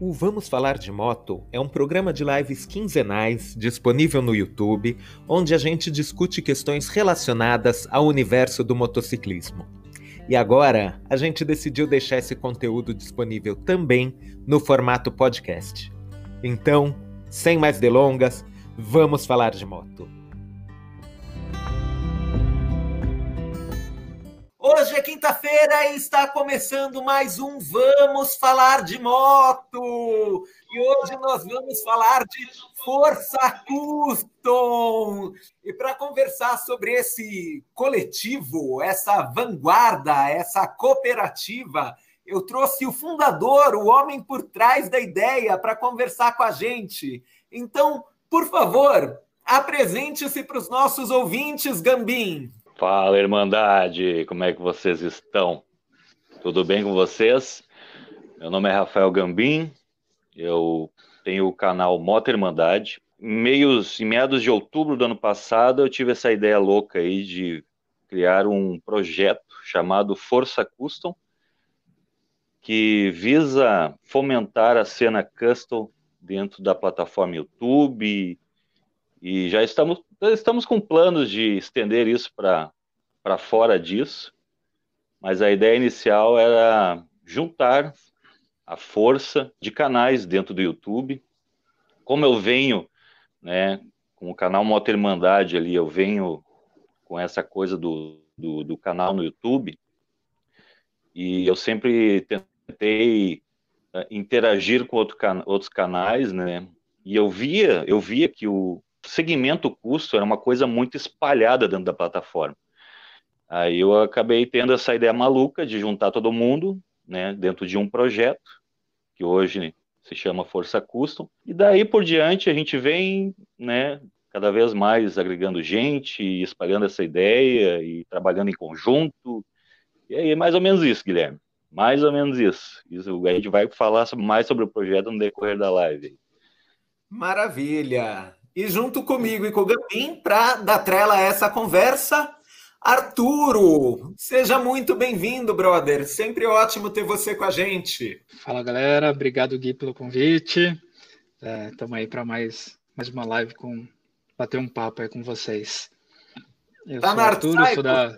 O Vamos Falar de Moto é um programa de lives quinzenais disponível no YouTube, onde a gente discute questões relacionadas ao universo do motociclismo. E agora a gente decidiu deixar esse conteúdo disponível também no formato podcast. Então, sem mais delongas, vamos falar de moto. Hoje é quinta-feira e está começando mais um Vamos Falar de Moto. E hoje nós vamos falar de Força Custom. E para conversar sobre esse coletivo, essa vanguarda, essa cooperativa, eu trouxe o fundador, o homem por trás da ideia, para conversar com a gente. Então, por favor, apresente-se para os nossos ouvintes, Gambim. Fala, Irmandade, como é que vocês estão? Tudo bem com vocês? Meu nome é Rafael Gambim, eu tenho o canal Moto Irmandade. Meios, em meados de outubro do ano passado, eu tive essa ideia louca aí de criar um projeto chamado Força Custom, que visa fomentar a cena custom dentro da plataforma YouTube e já estamos, estamos com planos de estender isso para fora disso, mas a ideia inicial era juntar a força de canais dentro do YouTube. Como eu venho né, com o canal Moto Irmandade ali, eu venho com essa coisa do, do, do canal no YouTube, e eu sempre tentei uh, interagir com outro can outros canais, né? E eu via, eu via que o, segmento custo era uma coisa muito espalhada dentro da plataforma. Aí eu acabei tendo essa ideia maluca de juntar todo mundo, né, dentro de um projeto, que hoje se chama Força Custom, e daí por diante a gente vem, né, cada vez mais agregando gente, espalhando essa ideia e trabalhando em conjunto. E aí é mais ou menos isso, Guilherme. Mais ou menos isso. isso a gente vai falar mais sobre o projeto no decorrer da live. Maravilha! E junto comigo e com o Gambim, para dar trela a essa conversa, Arturo, seja muito bem-vindo, brother. Sempre ótimo ter você com a gente. Fala, galera. Obrigado, Gui, pelo convite. Estamos é, aí para mais, mais uma live com bater um papo aí com vocês. Eu tá sou Arturo, sou da.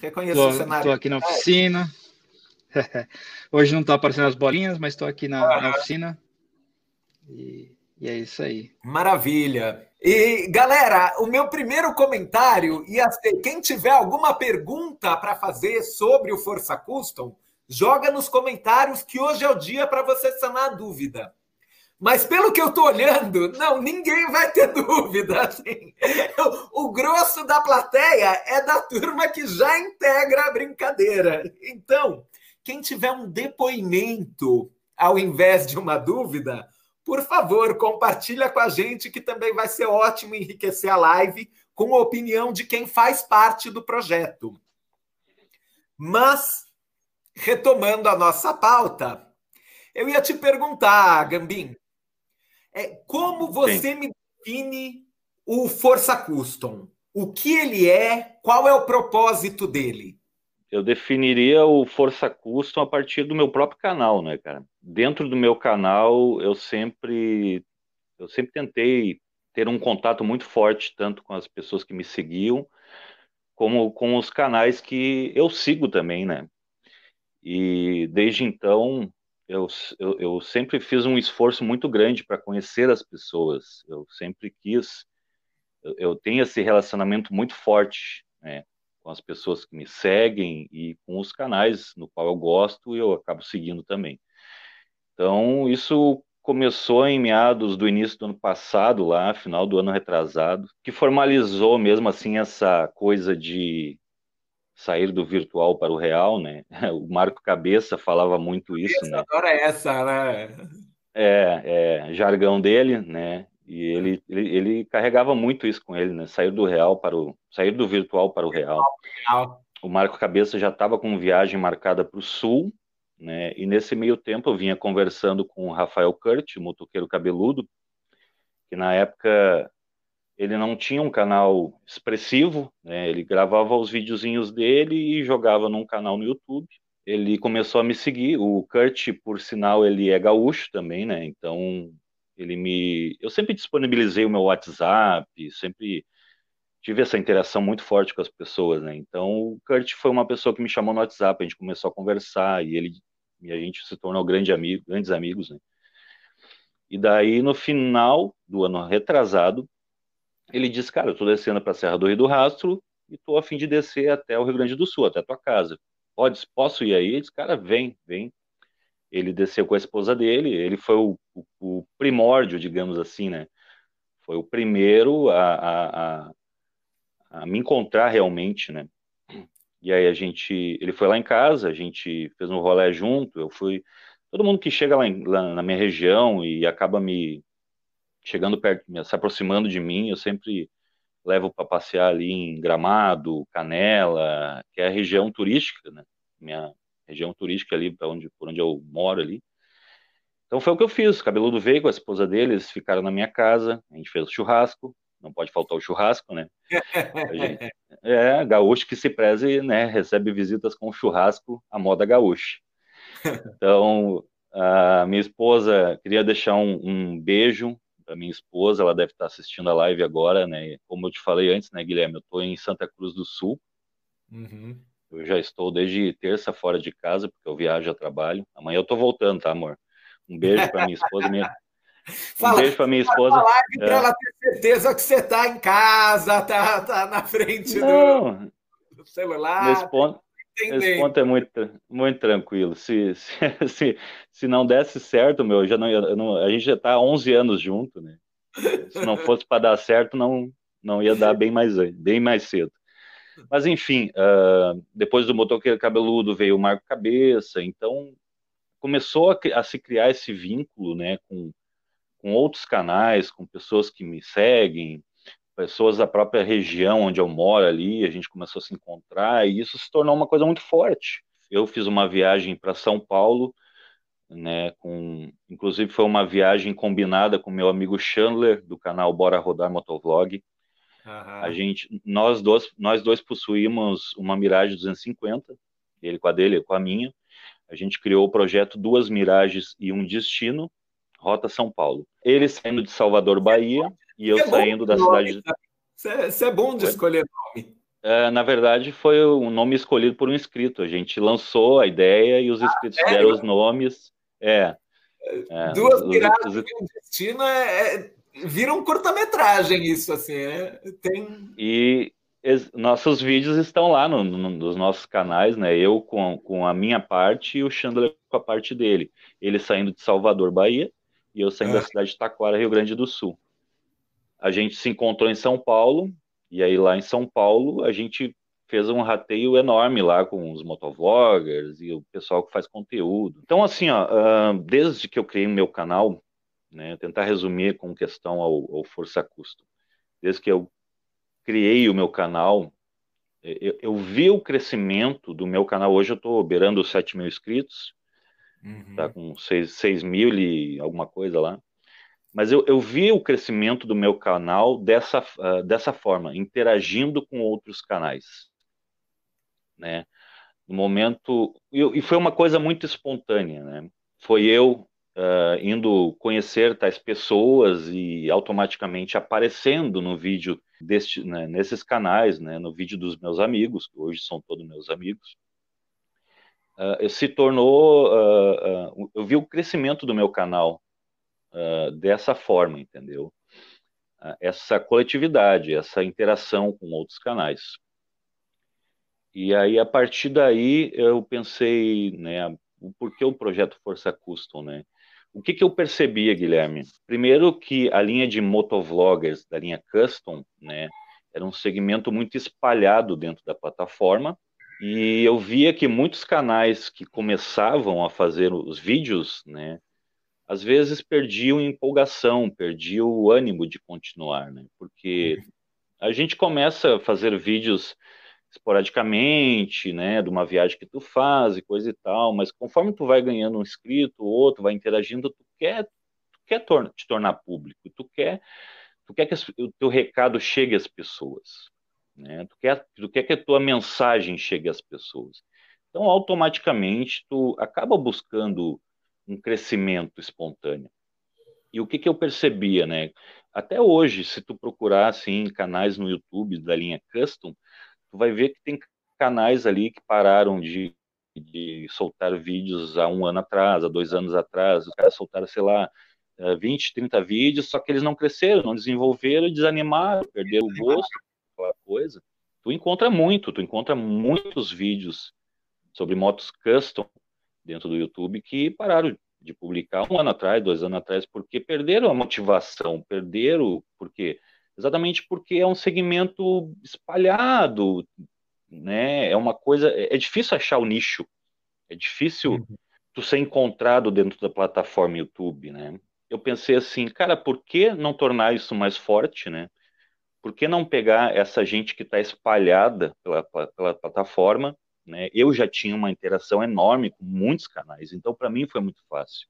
Reconheço tô, o cenário. Estou aqui na oficina. Hoje não estão aparecendo as bolinhas, mas estou aqui na, na oficina. E e é isso aí. Maravilha. E galera, o meu primeiro comentário ia ser: quem tiver alguma pergunta para fazer sobre o Força Custom, joga nos comentários que hoje é o dia para você sanar a dúvida. Mas pelo que eu estou olhando, não, ninguém vai ter dúvida. Assim. O grosso da plateia é da turma que já integra a brincadeira. Então, quem tiver um depoimento ao invés de uma dúvida, por favor, compartilha com a gente que também vai ser ótimo enriquecer a live com a opinião de quem faz parte do projeto. Mas, retomando a nossa pauta, eu ia te perguntar, Gambim, é, como você Sim. me define o Força Custom? O que ele é? Qual é o propósito dele? Eu definiria o Força Custom a partir do meu próprio canal, né, cara? Dentro do meu canal, eu sempre eu sempre tentei ter um contato muito forte tanto com as pessoas que me seguiam, como com os canais que eu sigo também, né? E desde então, eu, eu, eu sempre fiz um esforço muito grande para conhecer as pessoas. Eu sempre quis, eu, eu tenho esse relacionamento muito forte, né? Com as pessoas que me seguem e com os canais no qual eu gosto e eu acabo seguindo também. Então, isso começou em meados do início do ano passado, lá, final do ano retrasado, que formalizou mesmo assim essa coisa de sair do virtual para o real, né? O Marco Cabeça falava muito isso, Essa, né? É essa, né? É, é, jargão dele, né? E ele, ele, ele, carregava muito isso com ele, né? Sair do real para o sair do virtual para o real. O Marco Cabeça já estava com viagem marcada para o sul, né? E nesse meio tempo eu vinha conversando com o Rafael Kurt, motoqueiro cabeludo, que na época ele não tinha um canal expressivo, né? Ele gravava os videozinhos dele e jogava num canal no YouTube. ele começou a me seguir. O Kurt, por sinal, ele é gaúcho também, né? Então, ele me. Eu sempre disponibilizei o meu WhatsApp, sempre tive essa interação muito forte com as pessoas, né? Então, o Kurt foi uma pessoa que me chamou no WhatsApp, a gente começou a conversar e ele e a gente se tornou grande amigo, grandes amigos, né? E daí, no final do ano retrasado, ele disse, cara, eu tô descendo para a Serra do Rio do Rastro e tô a fim de descer até o Rio Grande do Sul, até a tua casa. Pode, posso ir aí? Ele disse, cara, vem, vem. Ele desceu com a esposa dele, ele foi o, o, o primórdio, digamos assim, né? Foi o primeiro a, a, a, a me encontrar realmente, né? E aí a gente, ele foi lá em casa, a gente fez um rolê junto, eu fui, todo mundo que chega lá, em, lá na minha região e acaba me chegando perto, se aproximando de mim, eu sempre levo para passear ali em Gramado, Canela, que é a região turística, né? Minha região turística ali, para onde, por onde eu moro ali. Então foi o que eu fiz. O cabeludo veio com a esposa dele, eles ficaram na minha casa, a gente fez o churrasco, não pode faltar o churrasco, né? Gente, é, gaúcho que se preze, né? Recebe visitas com churrasco, a moda gaúcha. Então, a minha esposa, queria deixar um, um beijo para minha esposa, ela deve estar assistindo a live agora, né? Como eu te falei antes, né, Guilherme? Eu estou em Santa Cruz do Sul. Uhum. Eu já estou desde terça fora de casa, porque eu viajo a trabalho. Amanhã eu estou voltando, tá, amor? Um beijo para minha esposa. Minha... Fala, um beijo para minha esposa. Para é. ela ter certeza que você está em casa, tá, tá na frente do, do, celular. Nesse ponto, esse ponto é muito, muito tranquilo. Se, se, se, se não desse certo, meu, já não, não, a gente já está há 11 anos junto, né? Se não fosse para dar certo, não, não ia dar bem mais, bem mais cedo. Mas, enfim, uh, depois do motoqueiro cabeludo veio o Marco Cabeça, então começou a, a se criar esse vínculo né, com, com outros canais, com pessoas que me seguem, pessoas da própria região onde eu moro ali, a gente começou a se encontrar e isso se tornou uma coisa muito forte. Eu fiz uma viagem para São Paulo, né, com, inclusive foi uma viagem combinada com meu amigo Chandler do canal Bora Rodar Motovlog. Uhum. A gente, nós dois, nós dois possuímos uma Mirage 250, ele com a dele, com a minha. A gente criou o projeto Duas Mirages e um Destino, Rota São Paulo. Ele saindo de Salvador, Bahia, e eu é saindo da nome, cidade. Você é bom de escolher nome. É, na verdade, foi um nome escolhido por um inscrito. A gente lançou a ideia e os ah, inscritos ah, deram os nomes. É. é Duas miradas os... um destino é, é, vira um curta-metragem isso, assim. É, tem... E nossos vídeos estão lá no, no, nos nossos canais, né? Eu com, com a minha parte e o Chandler com a parte dele. Ele saindo de Salvador, Bahia, e eu saindo da cidade de Taquara, Rio Grande do Sul a gente se encontrou em São Paulo, e aí lá em São Paulo a gente fez um rateio enorme lá com os motovloggers e o pessoal que faz conteúdo. Então, assim, ó, desde que eu criei o meu canal, né, tentar resumir com questão ao, ao Força Custo, desde que eu criei o meu canal, eu, eu, vi o crescimento do meu canal. Hoje eu estou beirando os 7 mil inscritos, uhum. tá com 6, 6 mil e alguma coisa lá. Mas eu, eu vi o crescimento do meu canal dessa, uh, dessa forma, interagindo com outros canais. Né? No momento. E foi uma coisa muito espontânea. Né? Foi eu uh, indo conhecer tais pessoas e automaticamente aparecendo no vídeo deste, né, nesses canais, né, no vídeo dos meus amigos, que hoje são todos meus amigos. Uh, se tornou. eu vi o crescimento do meu canal uh, dessa forma, entendeu? Uh, essa coletividade, essa interação com outros canais. E aí, a partir daí, eu pensei, né, o porquê o projeto Força Custom, né? O que, que eu percebia, Guilherme? Primeiro que a linha de motovloggers da linha Custom, né, era um segmento muito espalhado dentro da plataforma, e eu via que muitos canais que começavam a fazer os vídeos, né, às vezes perdiam empolgação, perdiam o ânimo de continuar, né? Porque uhum. a gente começa a fazer vídeos esporadicamente, né, de uma viagem que tu faz e coisa e tal, mas conforme tu vai ganhando um inscrito, outro, vai interagindo, tu quer, tu quer tor te tornar público, tu quer, tu quer que o teu recado chegue às pessoas, né? Tu quer, tu quer que a tua mensagem chegue às pessoas. Então, automaticamente, tu acaba buscando um crescimento espontâneo. E o que, que eu percebia, né? Até hoje, se tu procurar, assim, canais no YouTube da linha Custom, tu vai ver que tem canais ali que pararam de, de soltar vídeos há um ano atrás, há dois anos atrás, os caras soltaram, sei lá, 20, 30 vídeos, só que eles não cresceram, não desenvolveram, desanimaram, perderam o gosto, aquela coisa. Tu encontra muito, tu encontra muitos vídeos sobre motos custom dentro do YouTube que pararam de publicar um ano atrás, dois anos atrás, porque perderam a motivação, perderam, porque exatamente porque é um segmento espalhado, né? É uma coisa, é, é difícil achar o nicho, é difícil uhum. tu ser encontrado dentro da plataforma YouTube, né? Eu pensei assim, cara, por que não tornar isso mais forte, né? Por que não pegar essa gente que está espalhada pela, pela plataforma né? Eu já tinha uma interação enorme com muitos canais, então para mim foi muito fácil.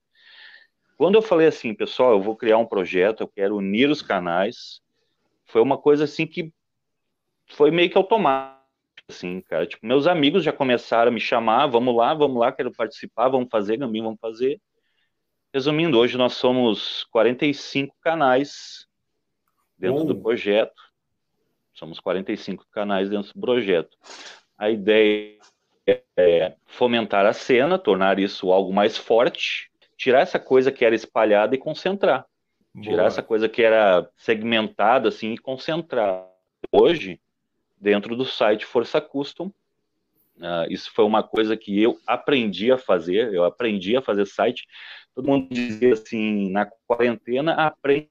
Quando eu falei assim, pessoal, eu vou criar um projeto, eu quero unir os canais, foi uma coisa assim que foi meio que automático, assim, cara. Tipo, meus amigos já começaram a me chamar, vamos lá, vamos lá, quero participar, vamos fazer, Gambim, vamos fazer. Resumindo, hoje nós somos 45 canais dentro do projeto. Somos 45 canais dentro do projeto. A ideia é fomentar a cena, tornar isso algo mais forte, tirar essa coisa que era espalhada e concentrar. Boa. Tirar essa coisa que era segmentada assim e concentrar. Hoje, dentro do site Força Custom, uh, isso foi uma coisa que eu aprendi a fazer, eu aprendi a fazer site. Todo mundo dizia assim, na quarentena, aprende,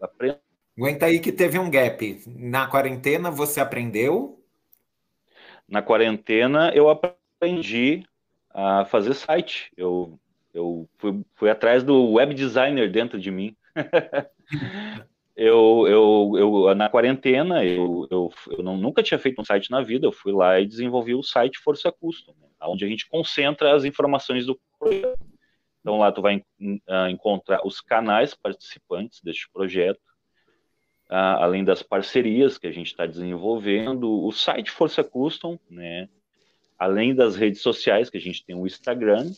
aprende. Aguenta aí que teve um gap. Na quarentena você aprendeu na quarentena eu aprendi a fazer site. Eu, eu fui, fui atrás do web designer dentro de mim. eu, eu, eu, na quarentena, eu, eu, eu não, nunca tinha feito um site na vida. Eu fui lá e desenvolvi o site Força Custom, né, onde a gente concentra as informações do projeto. Então lá tu vai uh, encontrar os canais participantes deste projeto, uh, além das parcerias que a gente está desenvolvendo, o site Força Custom, né? Além das redes sociais, que a gente tem o Instagram,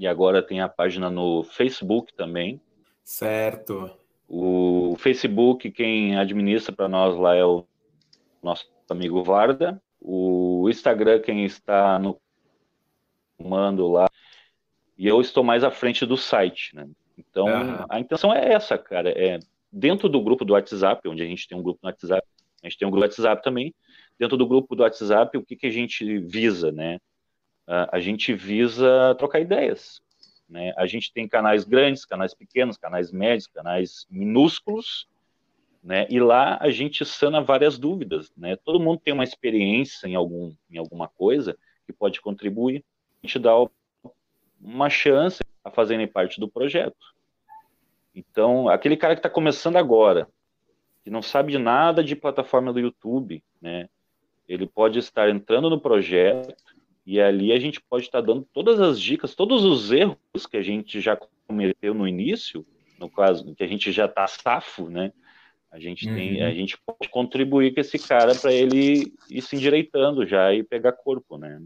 e agora tem a página no Facebook também. Certo. O Facebook, quem administra para nós lá é o nosso amigo Varda. O Instagram, quem está no comando lá. E eu estou mais à frente do site, né? Então, uhum. a intenção é essa, cara, é dentro do grupo do WhatsApp, onde a gente tem um grupo no WhatsApp, a gente tem um grupo do WhatsApp também. Dentro do grupo do WhatsApp, o que, que a gente visa, né? Uh, a gente visa trocar ideias. Né? A gente tem canais grandes, canais pequenos, canais médios, canais minúsculos, né? E lá a gente sana várias dúvidas, né? Todo mundo tem uma experiência em algum em alguma coisa que pode contribuir. A gente dá uma chance a fazerem parte do projeto. Então, aquele cara que está começando agora, que não sabe de nada de plataforma do YouTube, né? Ele pode estar entrando no projeto e ali a gente pode estar dando todas as dicas, todos os erros que a gente já cometeu no início, no caso que a gente já está safo, né? A gente uhum. tem, a gente pode contribuir com esse cara para ele ir se endireitando já e pegar corpo, né?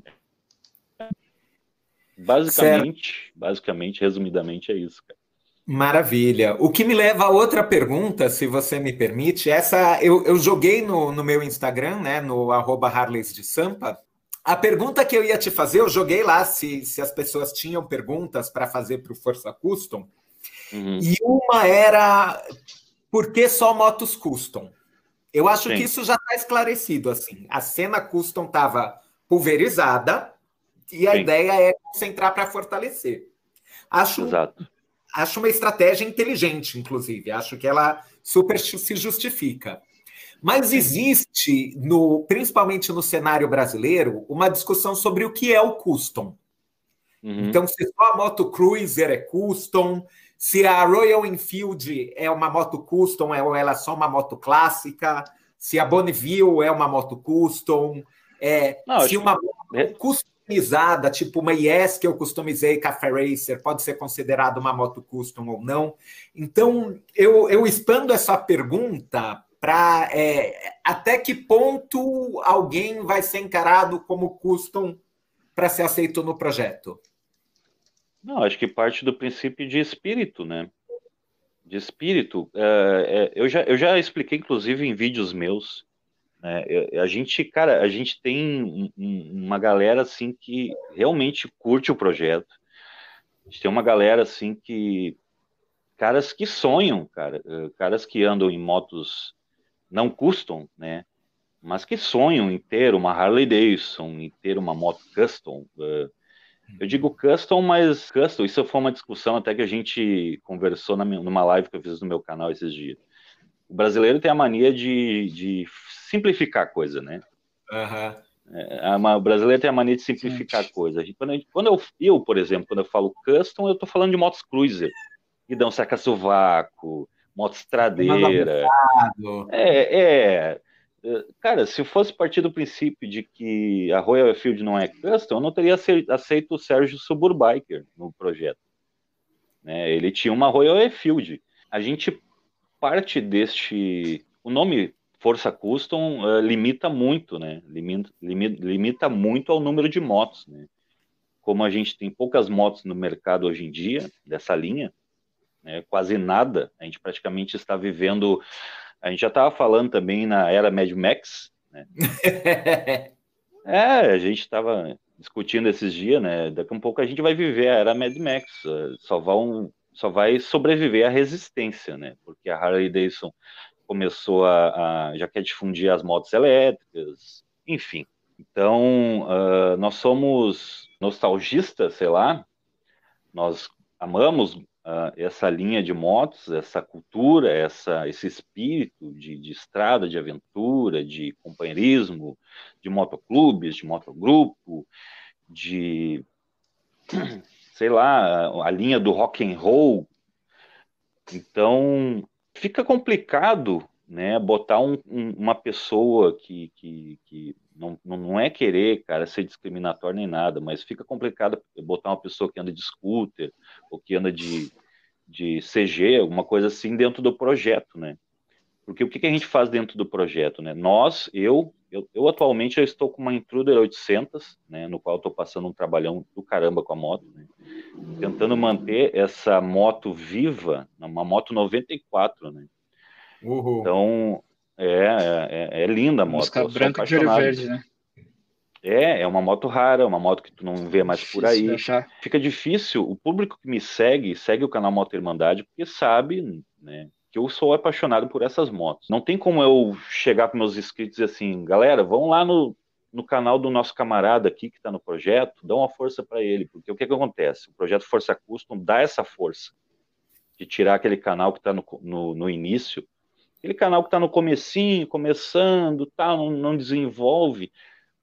Basicamente, certo. basicamente, resumidamente é isso, cara. Maravilha. O que me leva a outra pergunta, se você me permite. Essa eu, eu joguei no, no meu Instagram, né? No arroba Harleys de Sampa. A pergunta que eu ia te fazer, eu joguei lá se, se as pessoas tinham perguntas para fazer para o Força Custom. Uhum. E uma era por que só motos custom? Eu acho Sim. que isso já está esclarecido. assim. A cena custom estava pulverizada e a Sim. ideia é concentrar para fortalecer. Acho Exato acho uma estratégia inteligente, inclusive. Acho que ela super se justifica. Mas existe, no, principalmente no cenário brasileiro, uma discussão sobre o que é o custom. Uhum. Então, se só a moto cruiser é custom, se a Royal Enfield é uma moto custom ou ela é só uma moto clássica, se a Bonneville é uma moto custom, é, Não, se uma moto custom customizada, tipo uma IS que eu customizei Café Racer, pode ser considerado uma moto custom ou não. Então, eu, eu expando essa pergunta para é, até que ponto alguém vai ser encarado como custom para ser aceito no projeto? Não, acho que parte do princípio de espírito, né? De espírito. É, é, eu, já, eu já expliquei, inclusive, em vídeos meus. Né? a gente, cara, a gente tem um, uma galera assim que realmente curte o projeto. A gente tem uma galera assim que caras que sonham, cara, eh, caras que andam em motos não custom, né? Mas que sonham em ter uma Harley Davidson, em ter uma moto custom. Uh, eu digo custom, mas custom, isso foi uma discussão até que a gente conversou na, numa live que eu fiz no meu canal esses dias. O brasileiro tem a mania de, de simplificar a coisa, né? Uhum. É, o brasileiro tem a mania de simplificar a coisa. Quando, quando eu, eu, por exemplo, quando eu falo custom, eu estou falando de motos cruiser, que dão saca-sovaco, moto estradeira. É, é, Cara, se fosse partir do princípio de que a Royal Enfield não é custom, eu não teria aceito o Sérgio Suburbiker no projeto. Né? Ele tinha uma Royal Enfield. A gente parte deste. O nome Força Custom uh, limita muito, né? Limita, limita, limita, muito ao número de motos, né? Como a gente tem poucas motos no mercado hoje em dia, dessa linha, né? quase nada, a gente praticamente está vivendo a gente já estava falando também na era Mad Max, né? é, a gente estava discutindo esses dias, né? Daqui a um pouco a gente vai viver a era Mad Max, eh, só vão só vai sobreviver a resistência, né? Porque a Harley Davidson começou a, a já quer difundir as motos elétricas, enfim. Então, uh, nós somos nostalgistas, sei lá, nós amamos uh, essa linha de motos, essa cultura, essa, esse espírito de, de estrada, de aventura, de companheirismo, de motoclubes, de motogrupo, de sei lá, a linha do rock and roll. Então, fica complicado né, botar um, um, uma pessoa que, que, que não, não é querer, cara, ser discriminatório nem nada, mas fica complicado botar uma pessoa que anda de scooter ou que anda de, de CG, alguma coisa assim, dentro do projeto, né? Porque o que, que a gente faz dentro do projeto, né? Nós, eu, eu, eu atualmente eu estou com uma Intruder 800, né, no qual estou passando um trabalhão do caramba com a moto, né? tentando manter essa moto viva, uma moto 94, né? Uhum. Então, é, é, é, linda a moto. Música branca de verde, né? É, é uma moto rara, uma moto que tu não vê mais por aí. Fica difícil. O público que me segue, segue o canal Moto Irmandade, porque sabe, né, que eu sou apaixonado por essas motos. Não tem como eu chegar para meus inscritos e assim, galera, vão lá no, no canal do nosso camarada aqui que está no projeto, dá uma força para ele, porque o que, que acontece? O projeto Força Custom dá essa força de tirar aquele canal que está no, no, no, início, aquele canal que está no comecinho, começando, tá, não, não desenvolve,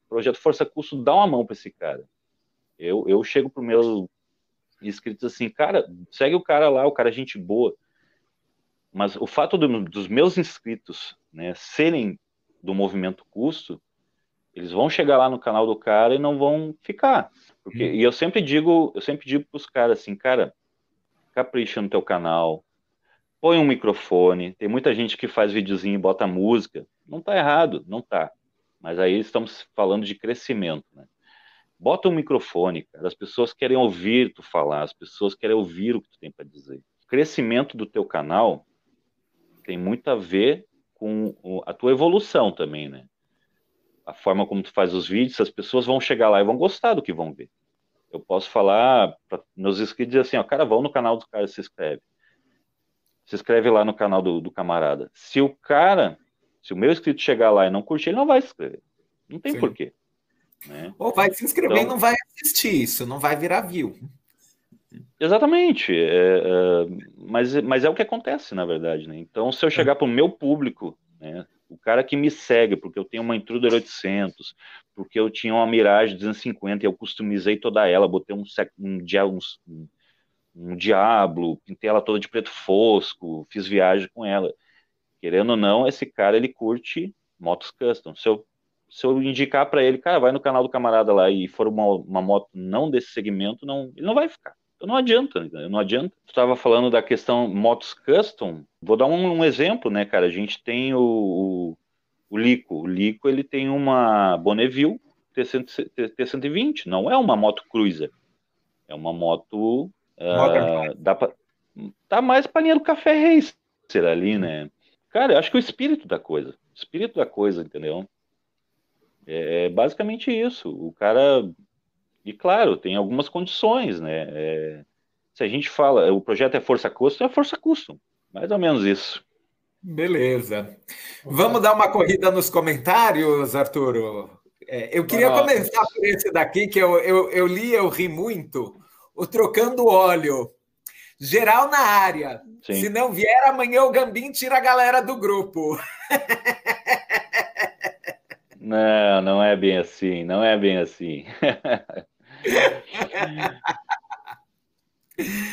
projeto Força Custo dá uma mão para esse cara. Eu, eu chego para o meu inscritos assim, cara, segue o cara lá, o cara é gente boa. Mas o fato do, dos meus inscritos né, serem do movimento custo, eles vão chegar lá no canal do cara e não vão ficar. Porque, hum. E eu sempre digo, eu sempre digo para os caras assim, cara, capricha no teu canal, põe um microfone. Tem muita gente que faz videozinho e bota música. Não tá errado, não tá. Mas aí estamos falando de crescimento, né? Bota um microfone, cara. As pessoas querem ouvir tu falar, as pessoas querem ouvir o que tu tem para dizer. O crescimento do teu canal tem muito a ver com a tua evolução também, né? A forma como tu faz os vídeos, as pessoas vão chegar lá e vão gostar do que vão ver. Eu posso falar para meus inscritos assim, ó, cara, vão no canal do cara e se inscreve. Se inscreve lá no canal do, do camarada. Se o cara se o meu inscrito chegar lá e não curtir, ele não vai se inscrever. Não tem Sim. porquê. Né? Ou vai se inscrever então, e não vai assistir isso, não vai virar view. Exatamente. É, é, mas, mas é o que acontece, na verdade. Né? Então, se eu chegar para o meu público, né, o cara que me segue, porque eu tenho uma Intruder 800, porque eu tinha uma Mirage 250 e eu customizei toda ela, botei um, um, um, um, um Diablo, pintei ela toda de preto fosco, fiz viagem com ela querendo ou não, esse cara ele curte motos custom. Se eu, se eu indicar para ele, cara, vai no canal do camarada lá e for uma, uma moto não desse segmento, não, ele não vai ficar. Então não adianta, não adianta. Tu estava falando da questão motos custom, vou dar um, um, exemplo, né, cara? A gente tem o, o, o Lico. O Lico ele tem uma Bonneville T120, não é uma moto cruiser. É uma moto. Uh, dá pra, tá mais para linha do café racer ali, né? Cara, eu acho que o espírito da coisa. O espírito da coisa, entendeu? É, é basicamente isso. O cara e claro, tem algumas condições, né? É, se a gente fala, o projeto é força custom, é força custom, mais ou menos isso. Beleza. Vamos dar uma corrida nos comentários, Arturo? É, eu queria Nossa. começar por esse daqui, que eu, eu, eu li, eu ri muito. O Trocando Óleo. Geral na área. Sim. Se não vier, amanhã o Gambim tira a galera do grupo. Não, não é bem assim, não é bem assim.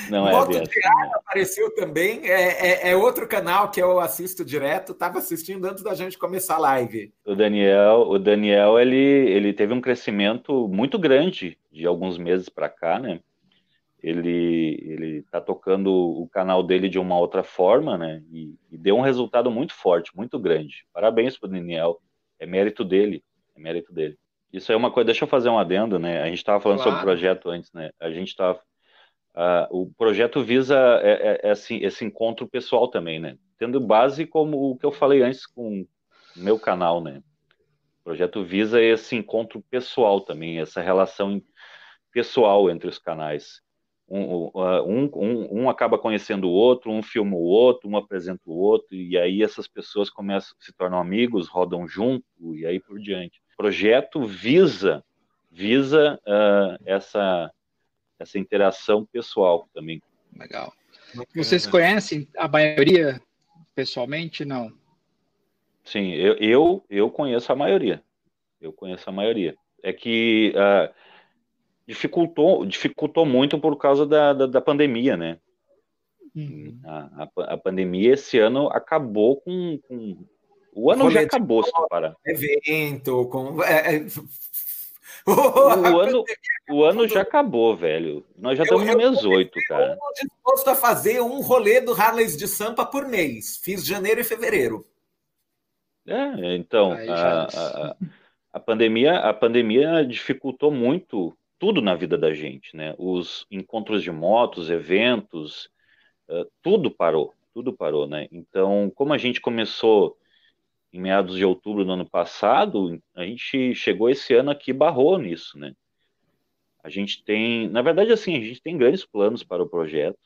Não é Moto assim, apareceu também, é, é, é, outro canal que eu assisto direto, estava assistindo antes da gente começar a live. O Daniel, o Daniel ele, ele teve um crescimento muito grande de alguns meses para cá, né? Ele ele está tocando o canal dele de uma outra forma, né? E, e deu um resultado muito forte, muito grande. Parabéns para o Daniel, é mérito dele, é mérito dele. Isso é uma coisa, deixa eu fazer um adendo, né? A gente estava falando claro. sobre o projeto antes, né? A gente estava. Uh, o projeto visa é, é, é, assim, esse encontro pessoal também, né? Tendo base como o que eu falei antes com o meu canal, né? O projeto visa esse encontro pessoal também, essa relação pessoal entre os canais. Um, um, um, um, acaba conhecendo o outro, um filma o outro, um apresenta o outro, e aí essas pessoas começam, se tornam amigos, rodam junto, e aí por diante projeto visa visa uh, essa essa interação pessoal também. Legal. Vocês conhecem a maioria pessoalmente? Não. Sim, eu, eu, eu conheço a maioria. Eu conheço a maioria. É que uh, dificultou, dificultou muito por causa da, da, da pandemia, né? Uhum. A, a, a, pandemia esse ano acabou com, com o ano já acabou, se para. Evento, com. É, é... o, ano, o ano já acabou, velho. Nós já estamos no mês 8, cara. Eu estou disposto a fazer um rolê do Harleys de Sampa por mês. Fiz janeiro e fevereiro. É, então, a, a, a, pandemia, a pandemia dificultou muito tudo na vida da gente, né? Os encontros de motos, eventos, uh, tudo parou, tudo parou, né? Então, como a gente começou em meados de outubro do ano passado, a gente chegou esse ano aqui barrou nisso, né? A gente tem, na verdade, assim, a gente tem grandes planos para o projeto.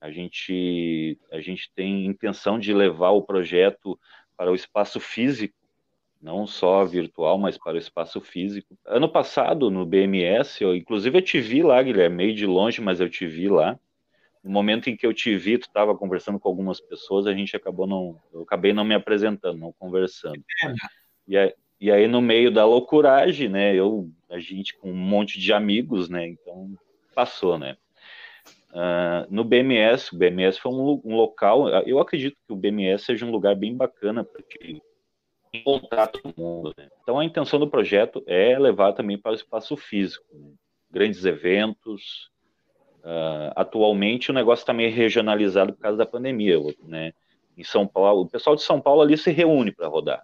A gente, a gente tem intenção de levar o projeto para o espaço físico, não só virtual, mas para o espaço físico. Ano passado, no BMS, eu, inclusive eu te vi lá, Guilherme, meio de longe, mas eu te vi lá no momento em que eu te vi, tu estava conversando com algumas pessoas, a gente acabou não, eu acabei não me apresentando, não conversando. E aí, e aí no meio da loucuragem, né, eu, a gente com um monte de amigos, né, então passou, né. Uh, no BMS, o BMS foi um, um, local, eu acredito que o BMS seja um lugar bem bacana para encontrar todo mundo. Né? Então a intenção do projeto é levar também para o espaço físico, né? grandes eventos, Uh, atualmente o negócio está meio regionalizado por causa da pandemia, né? Em São Paulo, o pessoal de São Paulo ali se reúne para rodar.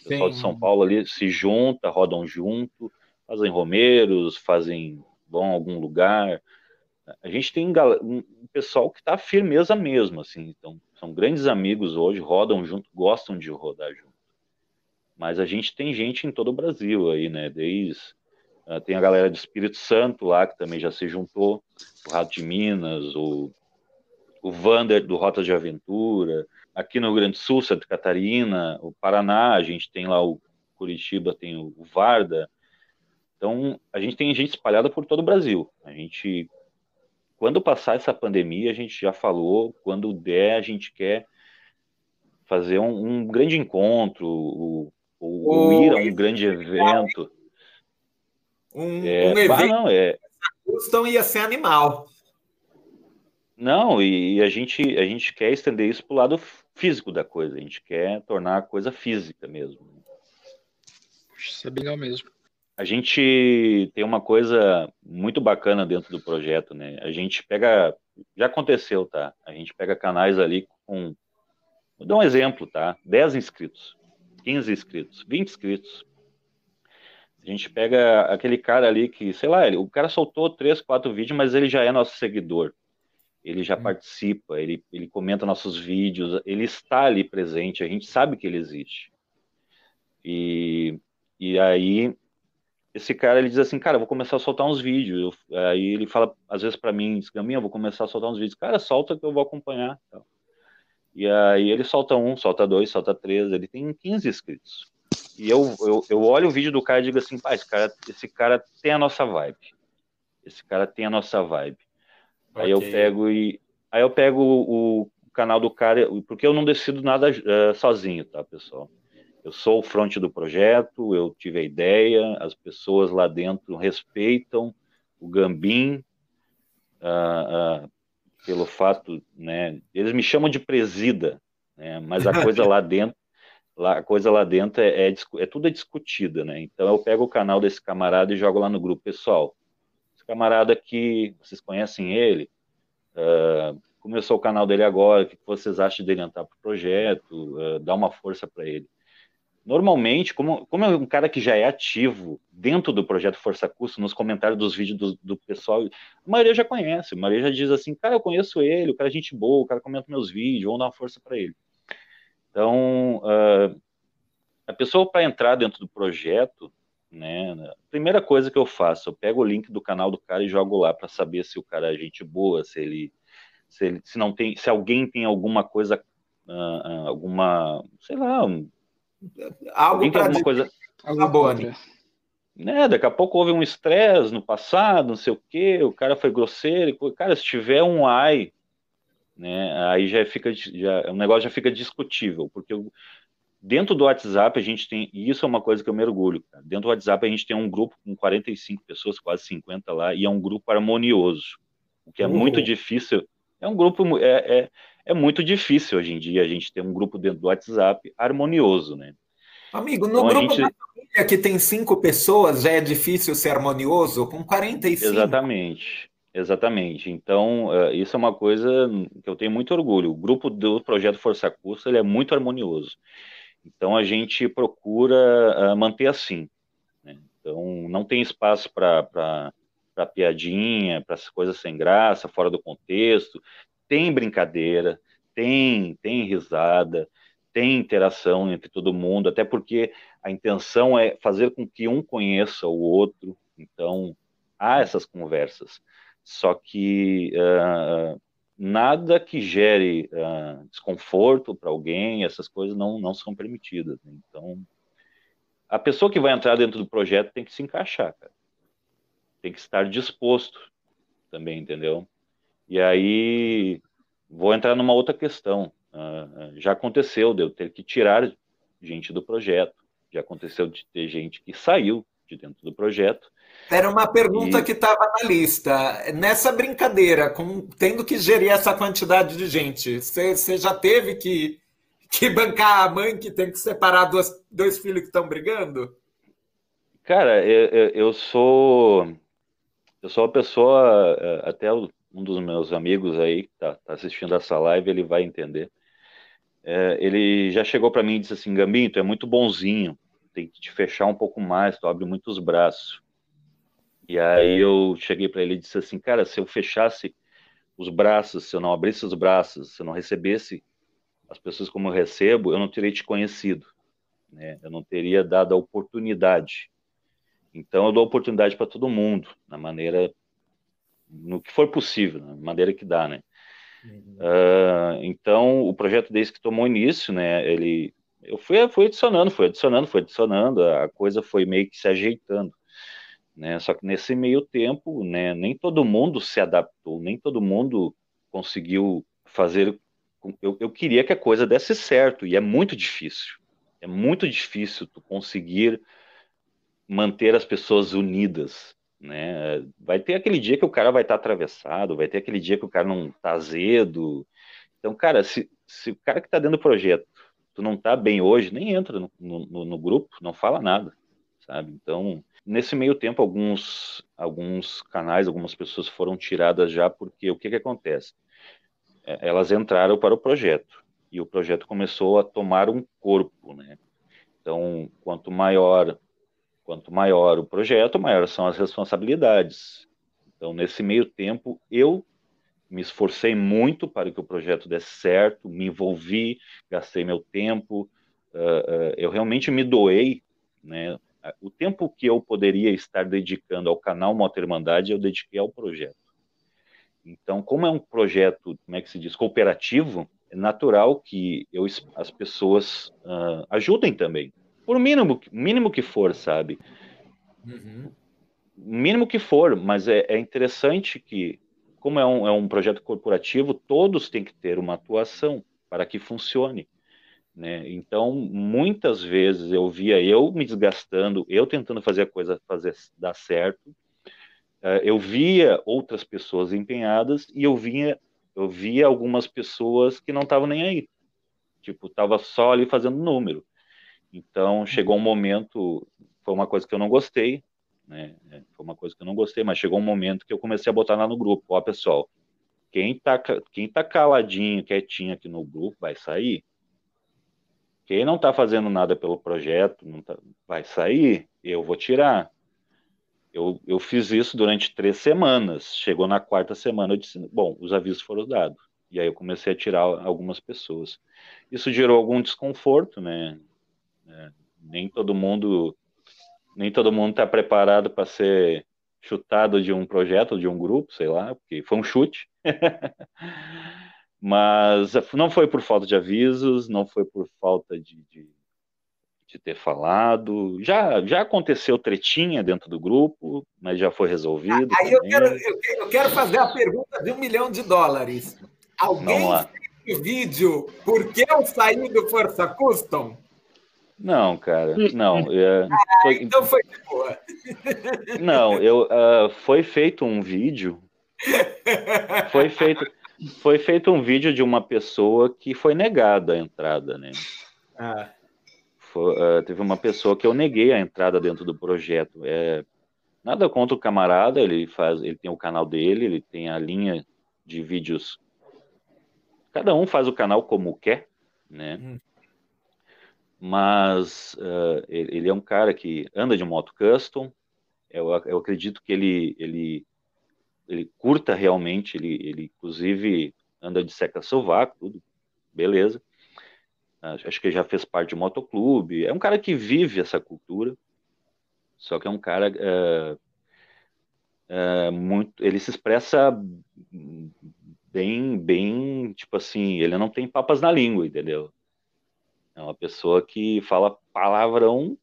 O pessoal Sim. de São Paulo ali se junta, rodam junto, fazem romeiros, fazem vão a algum lugar. A gente tem um pessoal que está firmeza mesmo, assim. Então, são grandes amigos hoje, rodam junto, gostam de rodar junto. Mas a gente tem gente em todo o Brasil aí, né? Desde Uh, tem a galera do Espírito Santo lá, que também já se juntou, o Rato de Minas, o, o Vander do Rota de Aventura. Aqui no Rio Grande do Sul, Santa Catarina, o Paraná, a gente tem lá o Curitiba, tem o, o Varda. Então, a gente tem gente espalhada por todo o Brasil. A gente, quando passar essa pandemia, a gente já falou, quando der, a gente quer fazer um, um grande encontro, ou, ou, ou ir a um grande evento. Um, é, um evento não, é... Houston ia ser animal. Não, e a gente, a gente quer estender isso para o lado físico da coisa, a gente quer tornar a coisa física mesmo. Isso é legal mesmo. a gente tem uma coisa muito bacana dentro do projeto, né? A gente pega, já aconteceu, tá? A gente pega canais ali com, vou dar um exemplo, tá? 10 inscritos, 15 inscritos, 20 inscritos. A gente pega aquele cara ali que, sei lá, o cara soltou três, quatro vídeos, mas ele já é nosso seguidor. Ele já hum. participa, ele, ele comenta nossos vídeos, ele está ali presente, a gente sabe que ele existe. E, e aí esse cara ele diz assim, cara, vou começar a soltar uns vídeos. Aí ele fala às vezes para mim, Gaminha, eu vou começar a soltar uns vídeos. Cara, solta que eu vou acompanhar. E aí ele solta um, solta dois, solta três. Ele tem 15 inscritos. E eu, eu, eu olho o vídeo do cara e digo assim, pá, esse cara, esse cara tem a nossa vibe. Esse cara tem a nossa vibe. Okay. Aí eu pego e aí eu pego o, o, canal do cara, porque eu não decido nada uh, sozinho, tá, pessoal? Eu sou o fronte do projeto, eu tive a ideia, as pessoas lá dentro respeitam o Gambim uh, uh, pelo fato, né? Eles me chamam de presida, né? Mas a coisa lá dentro, lá, a coisa lá dentro é, é, é tudo é discutida, né? Então eu pego o canal desse camarada e jogo lá no grupo pessoal. Esse camarada aqui, vocês conhecem ele? Uh, começou o canal dele agora, o que vocês acham dele entrar para o projeto? Uh, dá uma força para ele normalmente, como, como é um cara que já é ativo dentro do projeto Força Custo, nos comentários dos vídeos do, do, pessoal, a maioria já conhece, a maioria já diz assim, cara, eu conheço ele, o cara é gente boa, o cara comenta meus vídeos, vamos dar uma força para ele. Então, uh, a pessoa para entrar dentro do projeto, né, a primeira coisa que eu faço, eu pego o link do canal do cara e jogo lá para saber se o cara é gente boa, se ele, se ele, se não tem, se alguém tem alguma coisa, uh, alguma, sei lá, um, Algo para alguma coisa. Né? Daqui a pouco houve um estresse no passado, não sei o quê, o cara foi grosseiro. Cara, se tiver um ai, né, aí já fica, já, o negócio já fica discutível, porque dentro do WhatsApp a gente tem, e isso é uma coisa que eu mergulho, cara, dentro do WhatsApp a gente tem um grupo com 45 pessoas, quase 50 lá, e é um grupo harmonioso, o que é uhum. muito difícil, é um grupo, é, é, é muito difícil hoje em dia a gente ter um grupo dentro do WhatsApp harmonioso, né? Amigo, no então, grupo gente... da família que tem cinco pessoas já é difícil ser harmonioso, com 45. Exatamente, exatamente. Então, uh, isso é uma coisa que eu tenho muito orgulho. O grupo do Projeto Força Custa ele é muito harmonioso. Então, a gente procura uh, manter assim. Né? Então, não tem espaço para piadinha, para coisas sem graça, fora do contexto tem brincadeira, tem, tem risada, tem interação entre todo mundo, até porque a intenção é fazer com que um conheça o outro, então há essas conversas. Só que uh, nada que gere uh, desconforto para alguém, essas coisas não, não são permitidas. Né? Então, a pessoa que vai entrar dentro do projeto tem que se encaixar, cara. Tem que estar disposto também, entendeu? E aí vou entrar numa outra questão. Uh, já aconteceu de eu ter que tirar gente do projeto, já aconteceu de ter gente que saiu de dentro do projeto. Era uma pergunta e... que estava na lista. Nessa brincadeira, com, tendo que gerir essa quantidade de gente, você já teve que, que bancar a mãe que tem que separar duas, dois filhos que estão brigando? Cara, eu, eu, sou eu sou uma pessoa eh, até um dos meus amigos aí que está tá assistindo essa live, ele vai entender. É, ele já chegou para mim e disse assim, Gambinho, tu é muito bonzinho, tem que te fechar um pouco mais, tu abre muitos braços. E aí eu cheguei para ele e disse assim, cara, se eu fechasse os braços, se eu não abrisse os braços, se eu não recebesse as pessoas como eu recebo, eu não teria te conhecido, né? Eu não teria dado a oportunidade. Então eu dou oportunidade para todo mundo, na maneira no que for possível, na maneira que dá, né? Uhum. Uh, então, o projeto desde que tomou início, né, ele, eu fui, fui adicionando, fui adicionando, fui adicionando, a coisa foi meio que se ajeitando, né, só que nesse meio tempo, né, nem todo mundo se adaptou, nem todo mundo conseguiu fazer, eu, eu queria que a coisa desse certo, e é muito difícil, é muito difícil tu conseguir manter as pessoas unidas, né? Vai ter aquele dia que o cara vai estar tá atravessado, vai ter aquele dia que o cara não tá azedo. Então, cara, se, se o cara que está dentro do projeto, tu não tá bem hoje, nem entra no, no, no, grupo, não fala nada, sabe? Então, nesse meio tempo, alguns, alguns canais, algumas pessoas foram tiradas já, porque o que, que acontece? É, elas entraram para o projeto e o projeto começou a tomar um corpo, né? Então, quanto maior quanto maior o projeto, maiores são as responsabilidades. Então, nesse meio tempo, eu me esforcei muito para que o projeto desse certo, me envolvi, gastei meu tempo, uh, uh, eu realmente me doei, né? O tempo que eu poderia estar dedicando ao canal Moto Irmandade, eu dediquei ao projeto. Então, como é um projeto, como é que se diz, cooperativo, é natural que eu, as pessoas uh, ajudem também. Por mínimo, mínimo que for, sabe? Uhum. Mínimo que for, mas é, é interessante que, como é um, é um projeto corporativo, todos têm que ter uma atuação para que funcione. Né? Então, muitas vezes eu via eu me desgastando, eu tentando fazer a coisa fazer dar certo, uh, eu via outras pessoas empenhadas e eu via eu via algumas pessoas que não estavam nem aí, tipo, tava só ali fazendo número. Então, chegou um momento, foi uma coisa que eu não gostei, né? É, foi uma coisa que eu não gostei, mas chegou um momento que eu comecei a botar lá no grupo, ó, pessoal, quem tá, quem tá caladinho, quietinho aqui no grupo, vai sair. Quem não está fazendo nada pelo projeto, não tá, vai sair, eu vou tirar. Eu, eu fiz isso durante três semanas. Chegou na quarta semana, eu disse: bom, os avisos foram dados. E aí eu comecei a tirar algumas pessoas. Isso gerou algum desconforto, né? É, nem todo mundo nem todo mundo está preparado para ser chutado de um projeto, de um grupo, sei lá, porque foi um chute. Mas não foi por falta de avisos, não foi por falta de, de, de, ter falado. Já, já aconteceu tretinha dentro do grupo, mas já foi resolvido. Aí eu quero, eu quero, fazer a pergunta de um milhão de dólares. Alguém fez o vídeo por que eu saí do Força Custom? Não, cara, não. É, ah, foi... Então foi de boa. Não, eu, uh, foi feito um vídeo. Foi feito, foi feito um vídeo de uma pessoa que foi negada a entrada, né? Ah. Foi, uh, teve uma pessoa que eu neguei a entrada dentro do projeto. É, nada contra o camarada, ele faz, ele tem o canal dele, ele tem a linha de vídeos. Cada um faz o canal como quer, né? Hum. Mas uh, ele é um cara que anda de moto custom. Eu, eu acredito que ele, ele ele curta realmente, ele, ele inclusive anda de seca sovaco, tudo, beleza. Acho que já fez parte de motoclube. É um cara que vive essa cultura, só que é um cara é, muito. Ele se expressa bem, bem, tipo assim, ele não tem papas na língua, entendeu? É uma pessoa que fala palavrão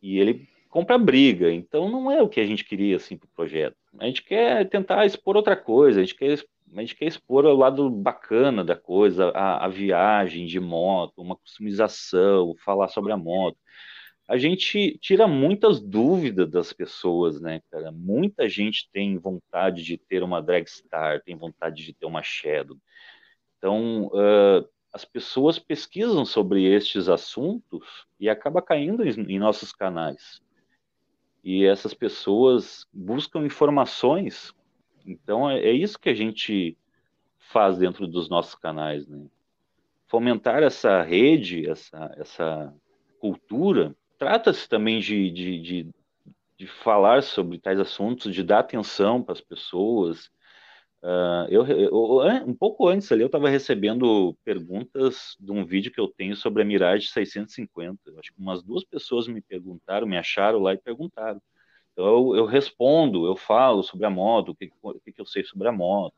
e ele compra briga. Então não é o que a gente queria assim para o projeto. A gente quer tentar expor outra coisa, a gente quer, a gente quer expor o lado bacana da coisa, a, a viagem de moto, uma customização, falar sobre a moto. A gente tira muitas dúvidas das pessoas, né, cara? Muita gente tem vontade de ter uma Dragstar, tem vontade de ter uma Shadow. Então, uh, as pessoas pesquisam sobre estes assuntos e acaba caindo em, em nossos canais e essas pessoas buscam informações. Então é, é isso que a gente faz dentro dos nossos canais, né? Fomentar essa rede, essa, essa cultura. Trata-se também de, de, de, de, falar sobre tais assuntos, de dar atenção para as pessoas, Uh, eu, eu, um pouco antes ali eu estava recebendo perguntas de um vídeo que eu tenho sobre a Mirage 650. Acho que umas duas pessoas me perguntaram, me acharam lá e perguntaram. Então eu, eu respondo, eu falo sobre a moto, o que, o que eu sei sobre a moto.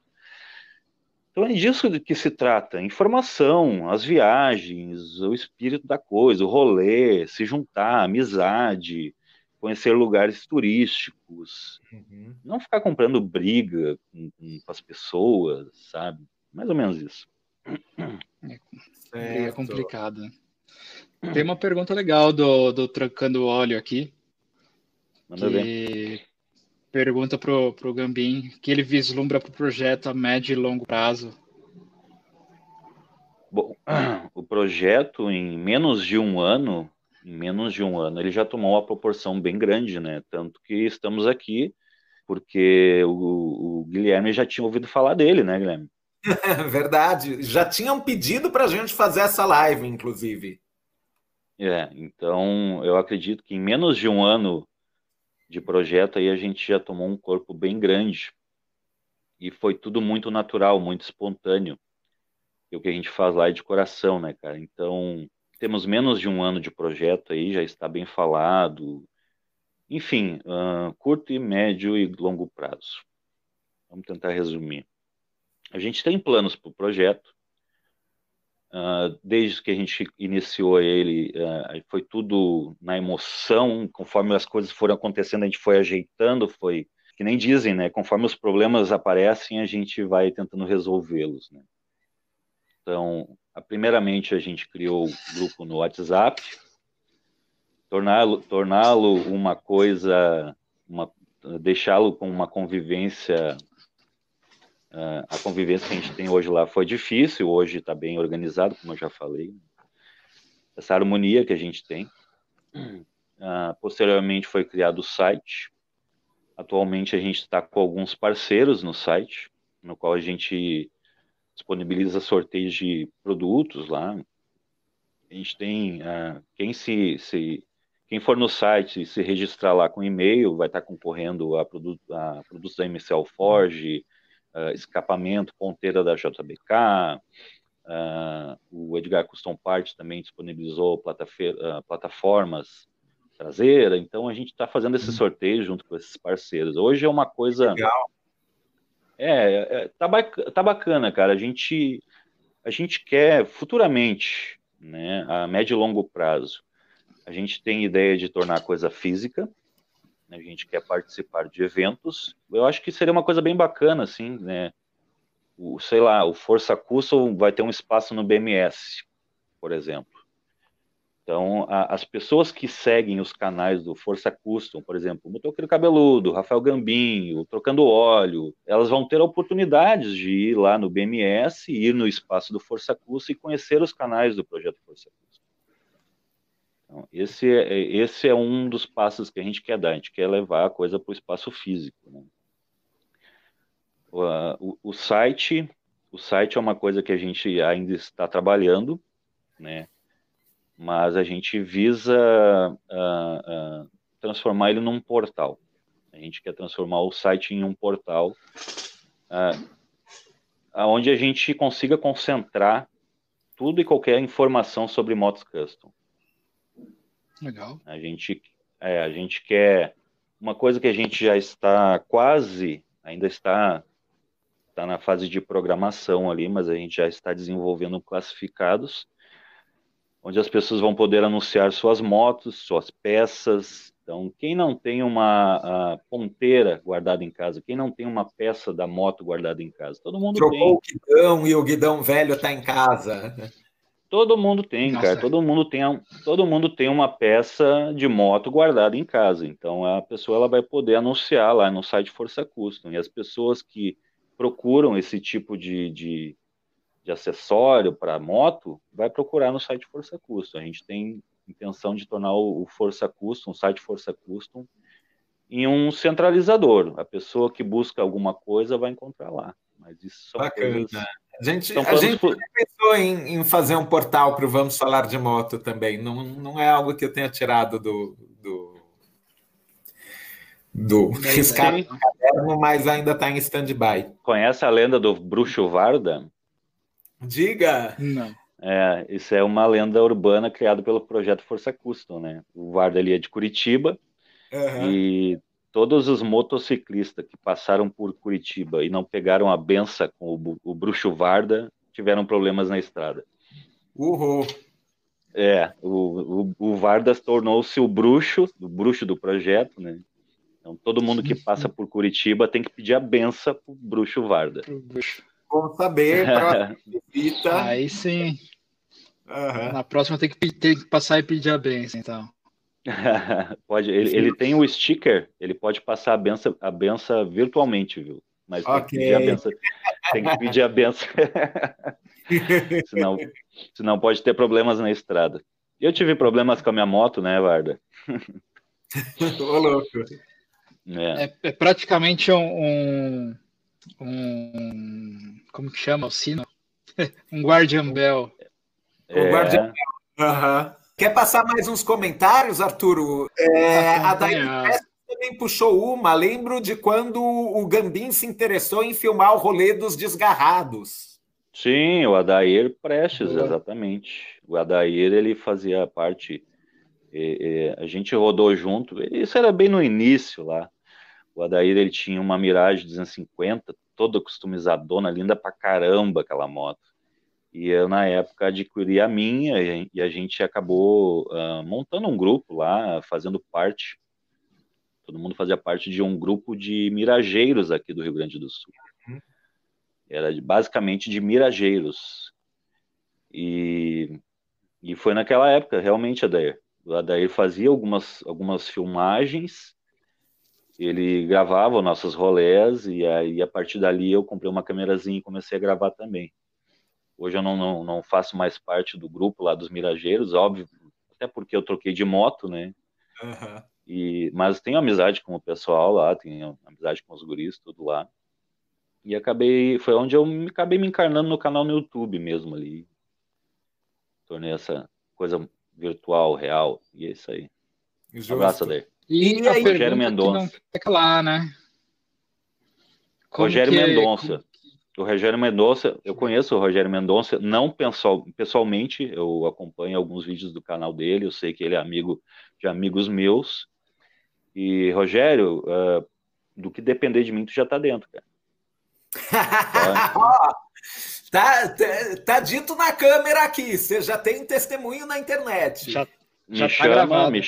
Então é disso que se trata: informação, as viagens, o espírito da coisa, o rolê, se juntar, amizade, conhecer lugares turísticos, uhum. não ficar comprando briga com, com, as pessoas, sabe? Mais ou menos isso. É, é complicado. Tem uma pergunta legal do, do Trancando Óleo aqui. Manda que pergunta pro, pro Gambim que ele vislumbra para o projeto a médio e longo prazo. Bom, o projeto em menos de um ano em menos de um ano, ele já tomou uma proporção bem grande, né? Tanto que estamos aqui porque o, o Guilherme já tinha ouvido falar dele, né, Guilherme? Verdade. Já tinham pedido para a gente fazer essa live, inclusive. É, então eu acredito que em menos de um ano de projeto aí a gente já tomou um corpo bem grande e foi tudo muito natural, muito espontâneo. E o que a gente faz lá é de coração, né, cara? Então temos menos de um ano de projeto aí, já está bem falado. Enfim, uh, curto e médio e longo prazo. Vamos tentar resumir. A gente tem planos para o projeto. Uh, desde que a gente iniciou ele, uh, foi tudo na emoção. Conforme as coisas foram acontecendo, a gente foi ajeitando, foi que nem dizem, né? Conforme os problemas aparecem, a gente vai tentando resolvê-los, né? Então, primeiramente a gente criou o grupo no WhatsApp, torná-lo torná-lo uma coisa, uma, deixá-lo com uma convivência Uh, a convivência que a gente tem hoje lá foi difícil, hoje está bem organizado, como eu já falei. Essa harmonia que a gente tem. Uh, posteriormente foi criado o site. Atualmente a gente está com alguns parceiros no site, no qual a gente disponibiliza sorteios de produtos lá. A gente tem uh, quem se, se quem for no site se registrar lá com e-mail vai estar concorrendo a, produto, a produtos da MCL Forge, uh, escapamento, ponteira da JBK, uh, o Edgar Custom Parts também disponibilizou plataformas traseira, então a gente está fazendo esse uhum. sorteio junto com esses parceiros. Hoje é uma coisa... Legal. É, é tá, tá bacana, cara, a gente, a gente quer futuramente, né, a médio e longo prazo, a gente tem ideia de tornar a coisa física, né, a gente quer participar de eventos. Eu acho que seria uma coisa bem bacana, assim, né? O, sei lá, o Força Custom vai ter um espaço no BMS, por exemplo. Então, a, as pessoas que seguem os canais do Força Custom, por exemplo, o Motoqueiro Cabeludo, Rafael Gambinho, Trocando Óleo, elas vão ter oportunidades de ir lá no BMS, ir no espaço do Força Custom e conhecer os canais do projeto Força Custom. Então, esse, é, esse é um dos passos que a gente quer dar, a gente quer levar a coisa para o espaço físico. Né? O, o, o, site, o site é uma coisa que a gente ainda está trabalhando, né? Mas a gente visa uh, uh, transformar ele num portal. A gente quer transformar o site em um portal uh, onde a gente consiga concentrar tudo e qualquer informação sobre motos custom. Legal. A gente, é, a gente quer uma coisa que a gente já está quase, ainda está, está na fase de programação ali, mas a gente já está desenvolvendo classificados, onde as pessoas vão poder anunciar suas motos, suas peças. Então, quem não tem uma ponteira guardada em casa, quem não tem uma peça da moto guardada em casa, todo mundo Trocou tem. o guidão e o guidão velho está em casa. Todo mundo tem, Nossa. cara. Todo mundo tem, todo mundo tem uma peça de moto guardada em casa. Então a pessoa ela vai poder anunciar lá no site Força Custom. E as pessoas que procuram esse tipo de, de, de acessório para moto, vai procurar no site Força Custom. A gente tem intenção de tornar o, Força Custom, o site Força Custom, em um centralizador. A pessoa que busca alguma coisa vai encontrar lá. Mas isso são Bacana. coisas a gente, a gente por... pensou em, em, fazer um portal para o Vamos Falar de Moto também. Não, não é algo que eu tenha tirado do, do, do riscado caderno, mas ainda está em stand-by. Conhece a lenda do Bruxo Varda? Diga! Não. É, isso é uma lenda urbana criada pelo projeto Força Custom, né? O Varda ali é de Curitiba uhum. e todos os motociclistas que passaram por Curitiba e não pegaram a benção com o, o bruxo Varda tiveram problemas na estrada. Uhul! É, o, o, o Vardas tornou-se o bruxo, o bruxo do projeto, né? Então todo mundo que passa por Curitiba tem que pedir a benção pro bruxo Varda. Bom saber, para visita. Aí sim. Uhum. Na próxima tem que, tem que passar e pedir a benção, então. pode, ele, ele, tem o sticker, ele pode passar a benção, a benção virtualmente, viu? Mas okay. tem, que pedir a benção, tem que pedir a benção. senão, senão pode ter problemas na estrada. Eu tive problemas com a minha moto, né, Varda? Ô, louco. É. É, é praticamente um, um, Como que chama o sino? um Guardian Bell. É. O Guardian Bell. Uhum. Quer passar mais uns comentários, Arturo? É, a Daiane também puxou uma. Lembro de quando o Gambim se interessou em filmar o rolê dos desgarrados. Sim, o Adair Prestes, uhum. exatamente. O Adair ele fazia parte. a gente rodou junto. Isso era bem no início lá. O Adair ele tinha uma Mirage 250, toda customizadona, linda pra caramba aquela moto. E eu, na época, adquiri a minha e a gente acabou uh, montando um grupo lá, fazendo parte. Todo mundo fazia parte de um grupo de mirageiros aqui do Rio Grande do Sul. Uhum. Era basicamente de mirageiros. E, e foi naquela época, realmente, Adair. O Adair fazia algumas, algumas filmagens, ele gravava nossos rolés, e aí a partir dali eu comprei uma câmerazinha e comecei a gravar também. Hoje eu não, não, não, faço mais parte do grupo lá dos Mirageiros, óbvio, até porque eu troquei de moto, né? Uhum. E, mas tenho amizade com o pessoal lá, tenho amizade com os guris, tudo lá. E acabei, foi onde eu me, acabei me encarnando no canal no YouTube mesmo ali. Tornei essa coisa virtual, real, e é isso aí. Justo. Abraço, Adair. E, e aí, Rogério Mendonça. Não né? Rogério que... Mendonça. O Rogério Mendonça, eu conheço o Rogério Mendonça, não pessoal, pessoalmente, eu acompanho alguns vídeos do canal dele, eu sei que ele é amigo de amigos meus. E, Rogério, uh, do que depender de mim, tu já tá dentro, cara. tá, tá, tá, dito na câmera aqui, você já tem testemunho na internet. Já, já me, tá chama, me,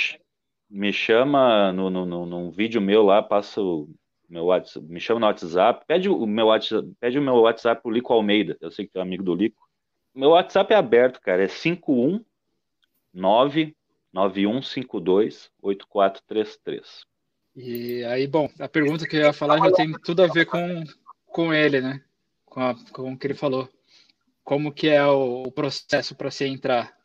me, chama no, no, no, num vídeo meu lá, passa o meu WhatsApp, me chama no WhatsApp, pede o meu WhatsApp, pede o meu WhatsApp pro Lico Almeida, eu sei que tu é amigo do Lico. Meu WhatsApp é aberto, cara, é 519 9152 8433. E aí, bom, a pergunta que eu ia falar já tem tudo a ver com, com ele, né? Com, a, com o que ele falou. Como que é o, o processo para se entrar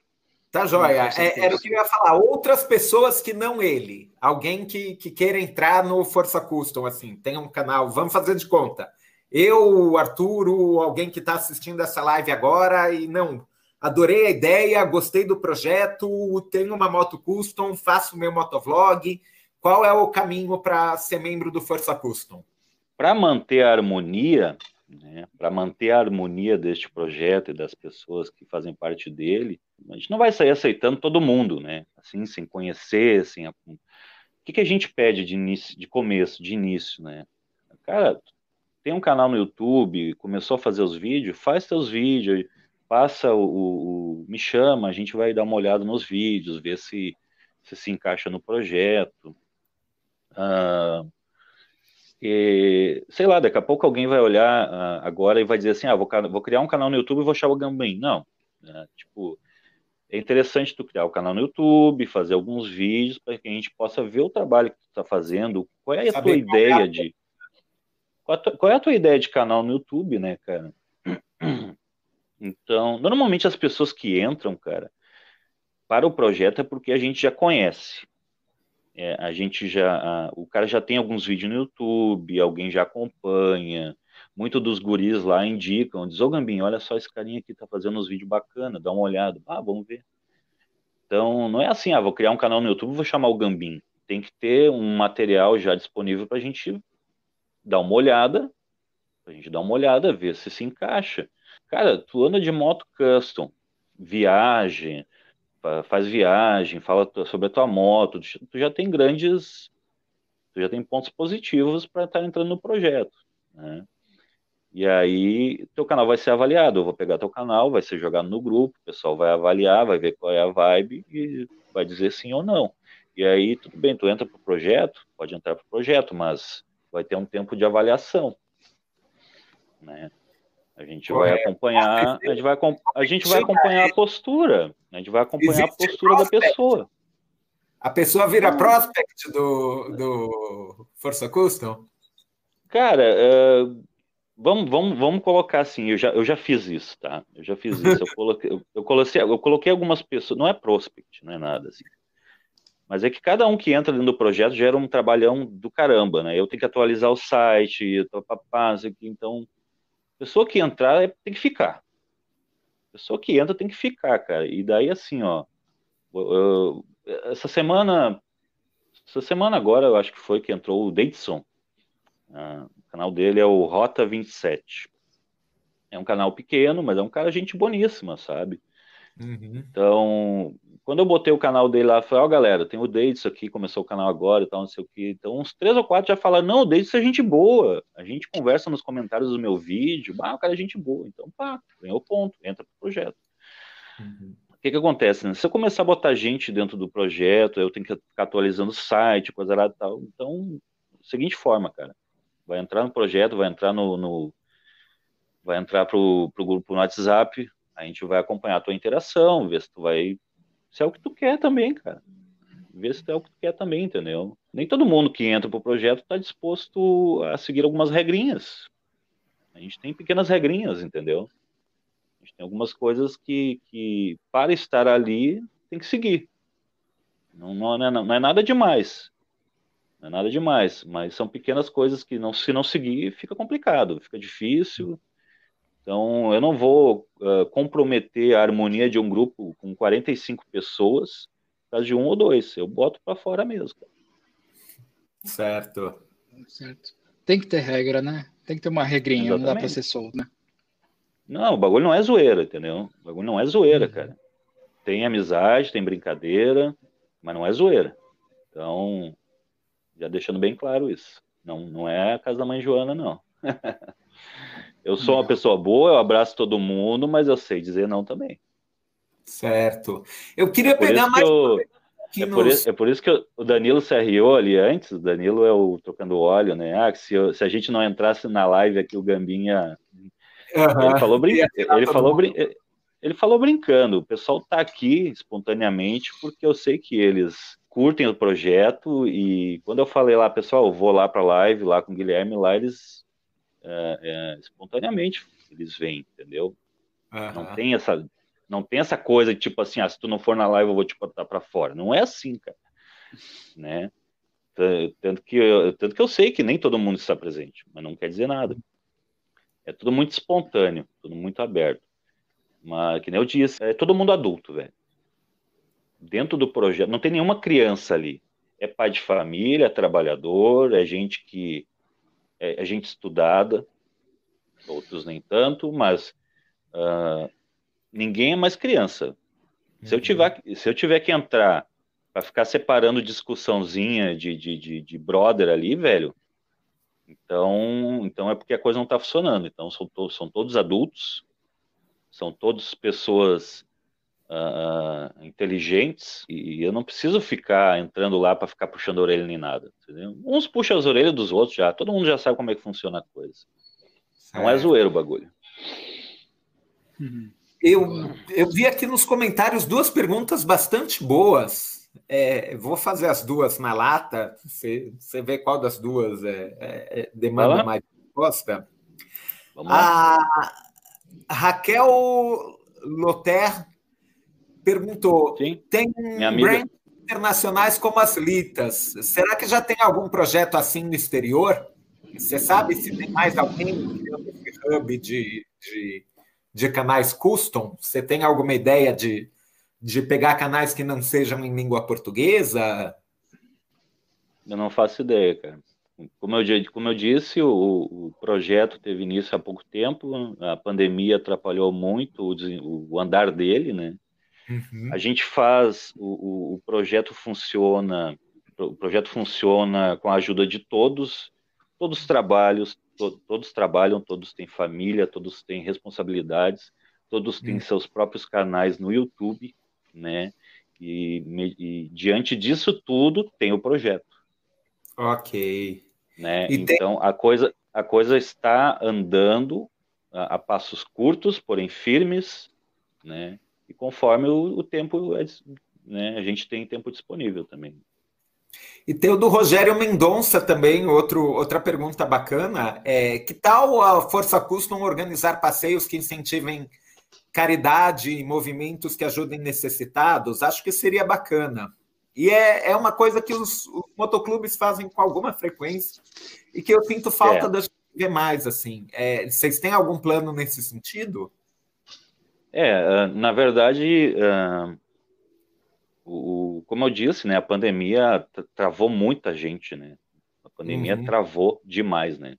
Tá joia. É, era o que eu ia falar. Outras pessoas que não ele. Alguém que, que queira entrar no Força Custom, assim, tem um canal, vamos fazer de conta. Eu, Arturo, alguém que está assistindo essa live agora e não, adorei a ideia, gostei do projeto, tenho uma moto custom, faço meu motovlog. Qual é o caminho para ser membro do Força Custom? Para manter a harmonia, né, para manter a harmonia deste projeto e das pessoas que fazem parte dele, a gente não vai sair aceitando todo mundo, né? Assim, sem conhecer, sem. O que, que a gente pede de início, de começo, de início, né? Cara, tem um canal no YouTube, começou a fazer os vídeos, faz seus vídeos, passa o, o, o, me chama, a gente vai dar uma olhada nos vídeos, ver se se, se encaixa no projeto. Ah, e, sei lá, daqui a pouco alguém vai olhar uh, agora e vai dizer assim, ah, vou, vou, criar um canal no YouTube e vou achar o Gambim. Não, né? tipo, é interessante tu criar o canal no YouTube, fazer alguns vídeos para que a gente possa ver o trabalho que tu está fazendo. Qual é a tua ideia de qual, qual é a tua ideia de canal no YouTube, né, cara? Então, normalmente as pessoas que entram, cara, para o projeto é porque a gente já conhece. É, a gente já, a, o cara já tem alguns vídeos no YouTube, alguém já acompanha. Muitos dos guris lá indicam, diz, ô Gambinho, olha só esse carinha aqui tá fazendo uns vídeos bacanas, dá uma olhada. Ah, vamos ver. Então, não é assim, ah, vou criar um canal no YouTube, vou chamar o Gambim. Tem que ter um material já disponível para a gente dar uma olhada, pra gente dar uma olhada, ver se se encaixa. Cara, tu anda de moto custom, viagem, faz viagem, fala sobre a tua moto, tu já tem grandes, tu já tem pontos positivos para estar tá entrando no projeto, né? E aí teu canal vai ser avaliado, eu vou pegar teu canal, vai ser jogado no grupo, o pessoal vai avaliar, vai ver qual é a vibe e vai dizer sim ou não. E aí tudo bem, tu entra pro projeto, pode entrar pro projeto, mas vai ter um tempo de avaliação, né? A gente vai acompanhar, a gente vai, a gente vai acompanhar a postura, a gente vai acompanhar a postura da pessoa. A pessoa vira hum. prospect do, do Força Custom? Cara, uh, vamos, vamos, vamos colocar assim, eu já, eu já fiz isso, tá? Eu já fiz isso. Eu coloquei, eu, eu, coloquei, eu coloquei algumas pessoas, não é prospect, não é nada assim. Mas é que cada um que entra dentro do projeto gera um trabalhão do caramba, né? Eu tenho que atualizar o site, papapá, então, pessoa que entrar é, tem que ficar. Pessoa que entra tem que ficar, cara. E daí, assim, ó, eu, essa semana, essa semana agora, eu acho que foi que entrou o Davidson. Ah, o canal dele é o Rota 27. É um canal pequeno, mas é um cara gente boníssima, sabe? Uhum. Então, quando eu botei o canal dele lá, falei, ó, oh, galera, tem o Deidson aqui, começou o canal agora e tal, não sei o que. Então, uns três ou quatro já falaram, não, o Deidson é gente boa. A gente conversa nos comentários do meu vídeo, ah, o cara é gente boa. Então, pá, ganhou ponto, entra pro projeto. Uhum. O que que acontece, né? Se eu começar a botar gente dentro do projeto, eu tenho que ficar atualizando o site, coisa lá e tal. Então, seguinte forma, cara. Vai entrar no projeto, vai entrar no... no vai entrar pro, pro grupo no WhatsApp, a gente vai acompanhar a tua interação, ver se tu vai. Se é o que tu quer também, cara. Ver se é o que tu quer também, entendeu? Nem todo mundo que entra pro projeto está disposto a seguir algumas regrinhas. A gente tem pequenas regrinhas, entendeu? A gente tem algumas coisas que, que para estar ali, tem que seguir. Não, não, é, não é nada demais. Não é nada demais, mas são pequenas coisas que não, se não seguir, fica complicado, fica difícil. Então, eu não vou uh, comprometer a harmonia de um grupo com 45 pessoas por causa de um ou dois. Eu boto para fora mesmo. Cara. Certo. Certo. Tem que ter regra, né? Tem que ter uma regrinha, Exatamente. não dá para ser solto, né? Não, o bagulho não é zoeira, entendeu? O bagulho não é zoeira, uhum. cara. Tem amizade, tem brincadeira, mas não é zoeira. Então, já deixando bem claro isso. Não, não é a casa da mãe Joana, não. Eu sou uma pessoa boa, eu abraço todo mundo, mas eu sei dizer não também. Certo. Eu queria é pegar mais. Eu, é, nos... por isso, é, por isso, que o Danilo se arriou ali antes. O Danilo é o trocando óleo, né? Ah, se, eu, se a gente não entrasse na live aqui, o Gambinha. Uhum. Ele falou, brin... ele, falou brin... ele falou brincando. O pessoal tá aqui espontaneamente porque eu sei que eles curtem o projeto e quando eu falei lá, pessoal, eu vou lá para live lá com o Guilherme, lá eles é, espontaneamente eles vêm, entendeu? Uhum. Não tem essa não tem essa coisa de tipo assim, ah, se tu não for na live eu vou te botar para fora. Não é assim, cara. Né? Tanto que, eu, tanto que eu sei que nem todo mundo está presente, mas não quer dizer nada. É tudo muito espontâneo, tudo muito aberto. Mas, que nem eu disse, é todo mundo adulto, velho. Dentro do projeto, não tem nenhuma criança ali. É pai de família, é trabalhador, é gente que é, é gente estudada, outros nem tanto, mas uh, ninguém é mais criança. Se, eu uhum. tiver, se eu tiver que entrar para ficar separando discussãozinha de, de, de, de, brother ali, velho, então, então é porque a coisa não está funcionando. Então são, to são todos adultos, são todos pessoas uh, inteligentes e eu não preciso ficar entrando lá para ficar puxando a orelha nem nada. Entendeu? Uns puxam as orelhas dos outros já, todo mundo já sabe como é que funciona a coisa. Não é, zoeiro o bagulho. Uhum. Eu, eu vi aqui nos comentários duas perguntas bastante boas. É, vou fazer as duas na lata. Você, você vê qual das duas é, é, é demanda mais resposta. A Raquel Loter perguntou: Sim, tem brands internacionais como as Litas. Será que já tem algum projeto assim no exterior? Você sabe se tem mais alguém esse hub de, de, de, canais custom? Você tem alguma ideia de, de pegar canais que não sejam em língua portuguesa? Eu não faço ideia, cara. Como eu, como eu disse, o, o, projeto teve início há pouco tempo, a pandemia atrapalhou muito o, o andar dele, né? Uhum. A gente faz o, o, projeto funciona, o projeto funciona com a ajuda de todos, todos trabalhos, to, todos trabalham, todos têm família, todos têm responsabilidades, todos têm uhum. seus próprios canais no YouTube, né? E, e, diante disso tudo tem o projeto. Ok. Né? então tem... a coisa a coisa está andando a, a passos curtos, porém firmes, né? E conforme o, o tempo, é, né, a gente tem tempo disponível também. E tem o do Rogério Mendonça também, outro, outra pergunta bacana. É, que tal a Força Custom organizar passeios que incentivem caridade e movimentos que ajudem necessitados? Acho que seria bacana. E é, é uma coisa que os, os motoclubes fazem com alguma frequência e que eu sinto falta é. de ver mais. assim. É, vocês têm algum plano nesse sentido? É, na verdade, o, como eu disse, né, a pandemia travou muita gente, né? A pandemia uhum. travou demais, né?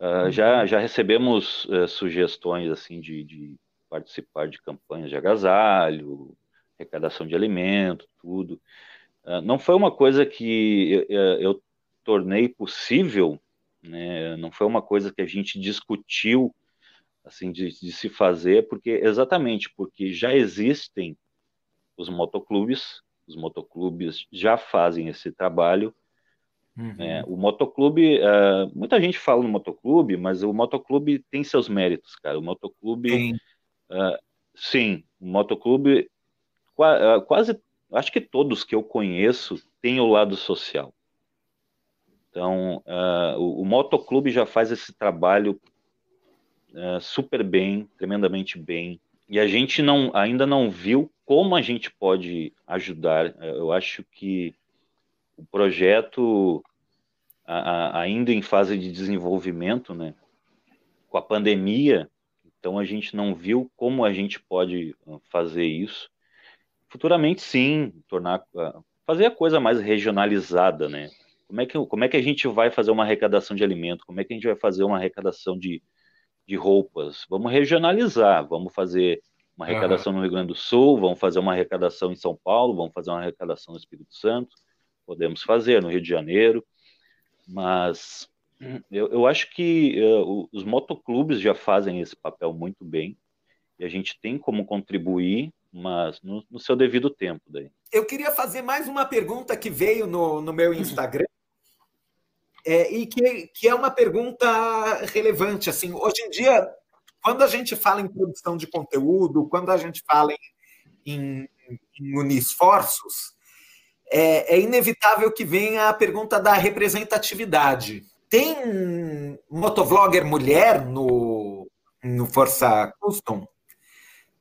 Uh, uhum. já, já recebemos uh, sugestões assim de, de, participar de campanhas de agasalho, arrecadação de alimento, tudo. Uh, não foi uma coisa que eu, eu tornei possível, né? Não foi uma coisa que a gente discutiu assim de, de se fazer, porque exatamente porque já existem os motoclubes. Os motoclubes já fazem esse trabalho. Uhum. É, o motoclube, uh, muita gente fala no motoclube, mas o motoclube tem seus méritos, cara. O motoclube, sim, uh, sim o motoclube, uh, quase, acho que todos que eu conheço têm o lado social. Então, o, o, motoclube já faz esse trabalho super bem, tremendamente bem. E a gente não, ainda não viu como a gente pode ajudar. Eu acho que o projeto, a, a, ainda em fase de desenvolvimento, né, com a pandemia, então a gente não viu como a gente pode ah, fazer isso. Futuramente, sim, tornar, ah, fazer a coisa mais regionalizada, né? Como é, que, como é que a gente vai fazer uma arrecadação de alimento? Como é que a gente vai fazer uma arrecadação de, de roupas. Vamos regionalizar, vamos fazer uma arrecadação uhum. no Rio Grande do Sul, vamos fazer uma arrecadação em São Paulo, vamos fazer uma arrecadação no Espírito Santo, podemos fazer no Rio de Janeiro, mas eu, eu acho que uh, os motoclubes já fazem esse papel muito bem e a gente tem como contribuir, mas no, no seu devido tempo. Daí. Eu queria fazer mais uma pergunta que veio no, no meu Instagram é, e que, que é uma pergunta relevante. Assim, hoje em dia, quando a gente fala em produção de conteúdo, quando a gente fala em, em, em unir esforços, é, é, inevitável que venha a pergunta da representatividade. Tem motovlogger mulher no, no Força Custom?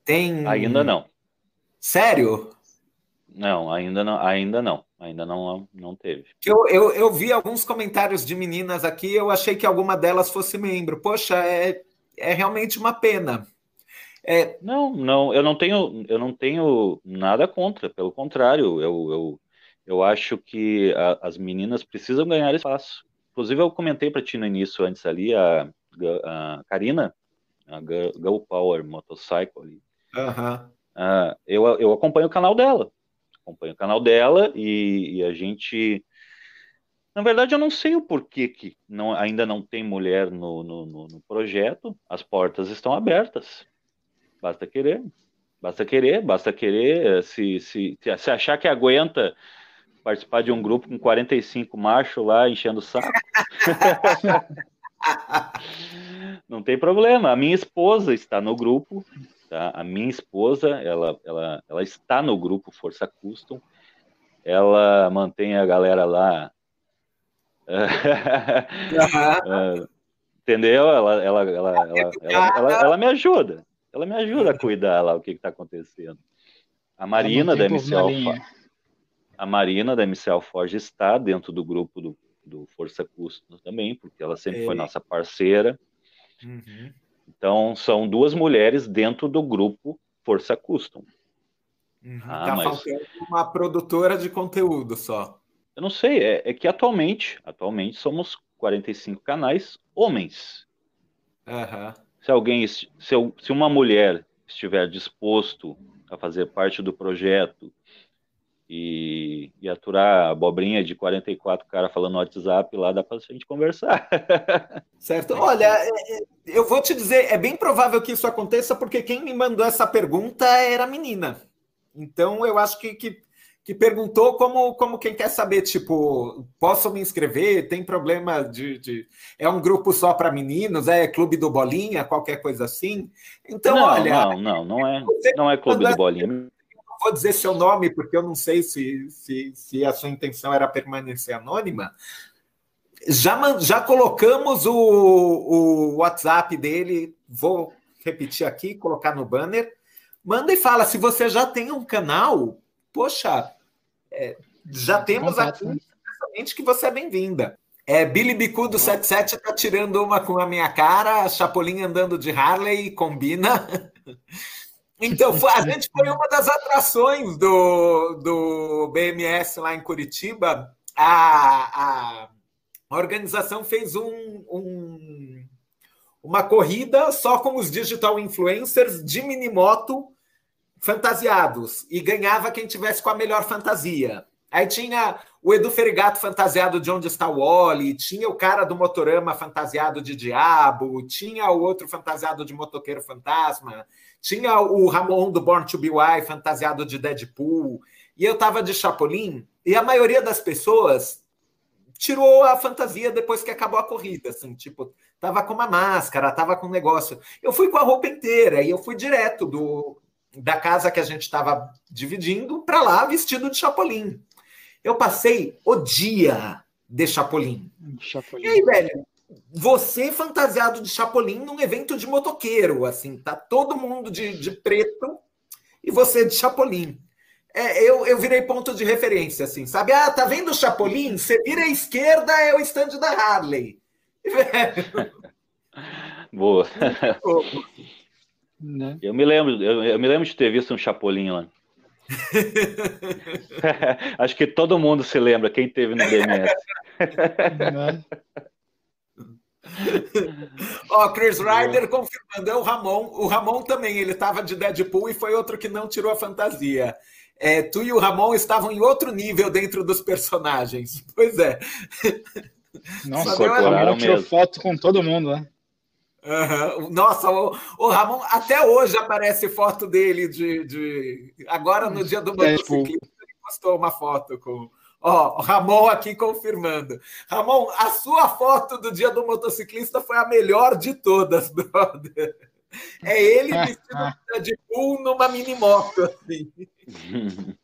Tem. Ainda não. Sério? Não, ainda não, ainda não. Ainda não, não teve. Eu, eu, eu vi alguns comentários de meninas aqui, eu achei que alguma delas fosse membro. Poxa, é, é realmente uma pena. É... Não, não, eu não tenho, eu não tenho nada contra, pelo contrário, eu, eu, eu acho que a, as meninas precisam ganhar espaço. Inclusive, eu comentei para ti no início, antes ali, a, a Karina, a Go Power Motorcycle ali. Uhum. Uh, eu, eu acompanho o canal dela acompanho o canal dela e, e, a gente. Na verdade, eu não sei o porquê que não, ainda não tem mulher no, no, no, no projeto. As portas estão abertas. Basta querer. Basta querer, basta querer. Se, se, se achar que aguenta participar de um grupo com 45 machos lá enchendo o saco. não tem problema. A minha esposa está no grupo, Tá? A minha esposa, ela, ela, ela está no grupo Força Custom, ela mantém a galera lá. Uhum. entendeu? Ela, ela, ela, ela, ela, ela, me ajuda. Ela me ajuda a cuidar lá o que está acontecendo. A Marina da MCL a Marina da MCL Forge está dentro do grupo do, do Força Custom também, porque ela sempre foi nossa parceira. Uhum. Então, são duas mulheres dentro do grupo Força Custom. Uhum, ah, tá mas... faltando uma produtora de conteúdo só. Eu não sei, é, é, que atualmente, atualmente somos 45 canais homens. Uhum. Se alguém, se, se uma mulher estiver disposto a fazer parte do projeto e, e aturar a abobrinha de 44 caras falando no WhatsApp lá, dá para a gente conversar. Certo. Olha, é, é, eu vou te dizer, é bem provável que isso aconteça, porque quem me mandou essa pergunta era a menina. Então, eu acho que, que, que perguntou como, como quem quer saber, tipo, posso me inscrever? Tem problema de. de... É um grupo só para meninos? É clube do Bolinha? Qualquer coisa assim? Então, não, olha. Não, não, não é, não é clube do Bolinha vou dizer seu nome, porque eu não sei se, se, se a sua intenção era permanecer anônima. Já, já colocamos o, o WhatsApp dele, vou repetir aqui, colocar no banner. Manda e fala, se você já tem um canal, poxa, é, já temos Contato, aqui né? que você é bem-vinda. É, Billy Bicudo 77 tá tirando uma com a minha cara, Chapolin andando de Harley, combina. Então, a gente foi uma das atrações do, do BMS lá em Curitiba. A, a organização fez um, um, uma corrida só com os digital influencers de minimoto fantasiados e ganhava quem tivesse com a melhor fantasia. Aí tinha o Edu Ferigato fantasiado de Onde Está o Wally, tinha o cara do Motorama fantasiado de Diabo, tinha o outro fantasiado de Motoqueiro Fantasma, tinha o Ramon do Born to Be Wild fantasiado de Deadpool, e eu tava de Chapolin, e a maioria das pessoas tirou a fantasia depois que acabou a corrida, assim, tipo, tava com uma máscara, tava com um negócio. Eu fui com a roupa inteira e eu fui direto do da casa que a gente estava dividindo para lá vestido de Chapolin. Eu passei o dia de Chapolin. Chapolin. E aí, velho, você fantasiado de Chapolin num evento de motoqueiro, assim, tá todo mundo de, de preto e você de Chapolin. É, eu, eu virei ponto de referência, assim, sabe? Ah, tá vendo o Chapolin? Você vira à esquerda, é o stand da Harley. Velho. Boa. Né? Eu me lembro, eu, eu, me lembro de ter visto um Chapolin lá. Acho que todo mundo se lembra, quem teve no DMS. Ó, oh, Chris Ryder confirmando, é o Ramon. O Ramon também, ele estava de Deadpool e foi outro que não tirou a fantasia. É, tu e o Ramon estavam em outro nível dentro dos personagens. Pois é. Nossa, o tirou foto com todo mundo, né? Uhum. Nossa, o, o, Ramon até hoje aparece foto dele de, de... agora no dia do é, motociclista ele postou uma foto com ó, o Ramon aqui confirmando. Ramon, a sua foto do dia do motociclista foi a melhor de todas, brother. É ele vestido de Bull numa mini moto assim.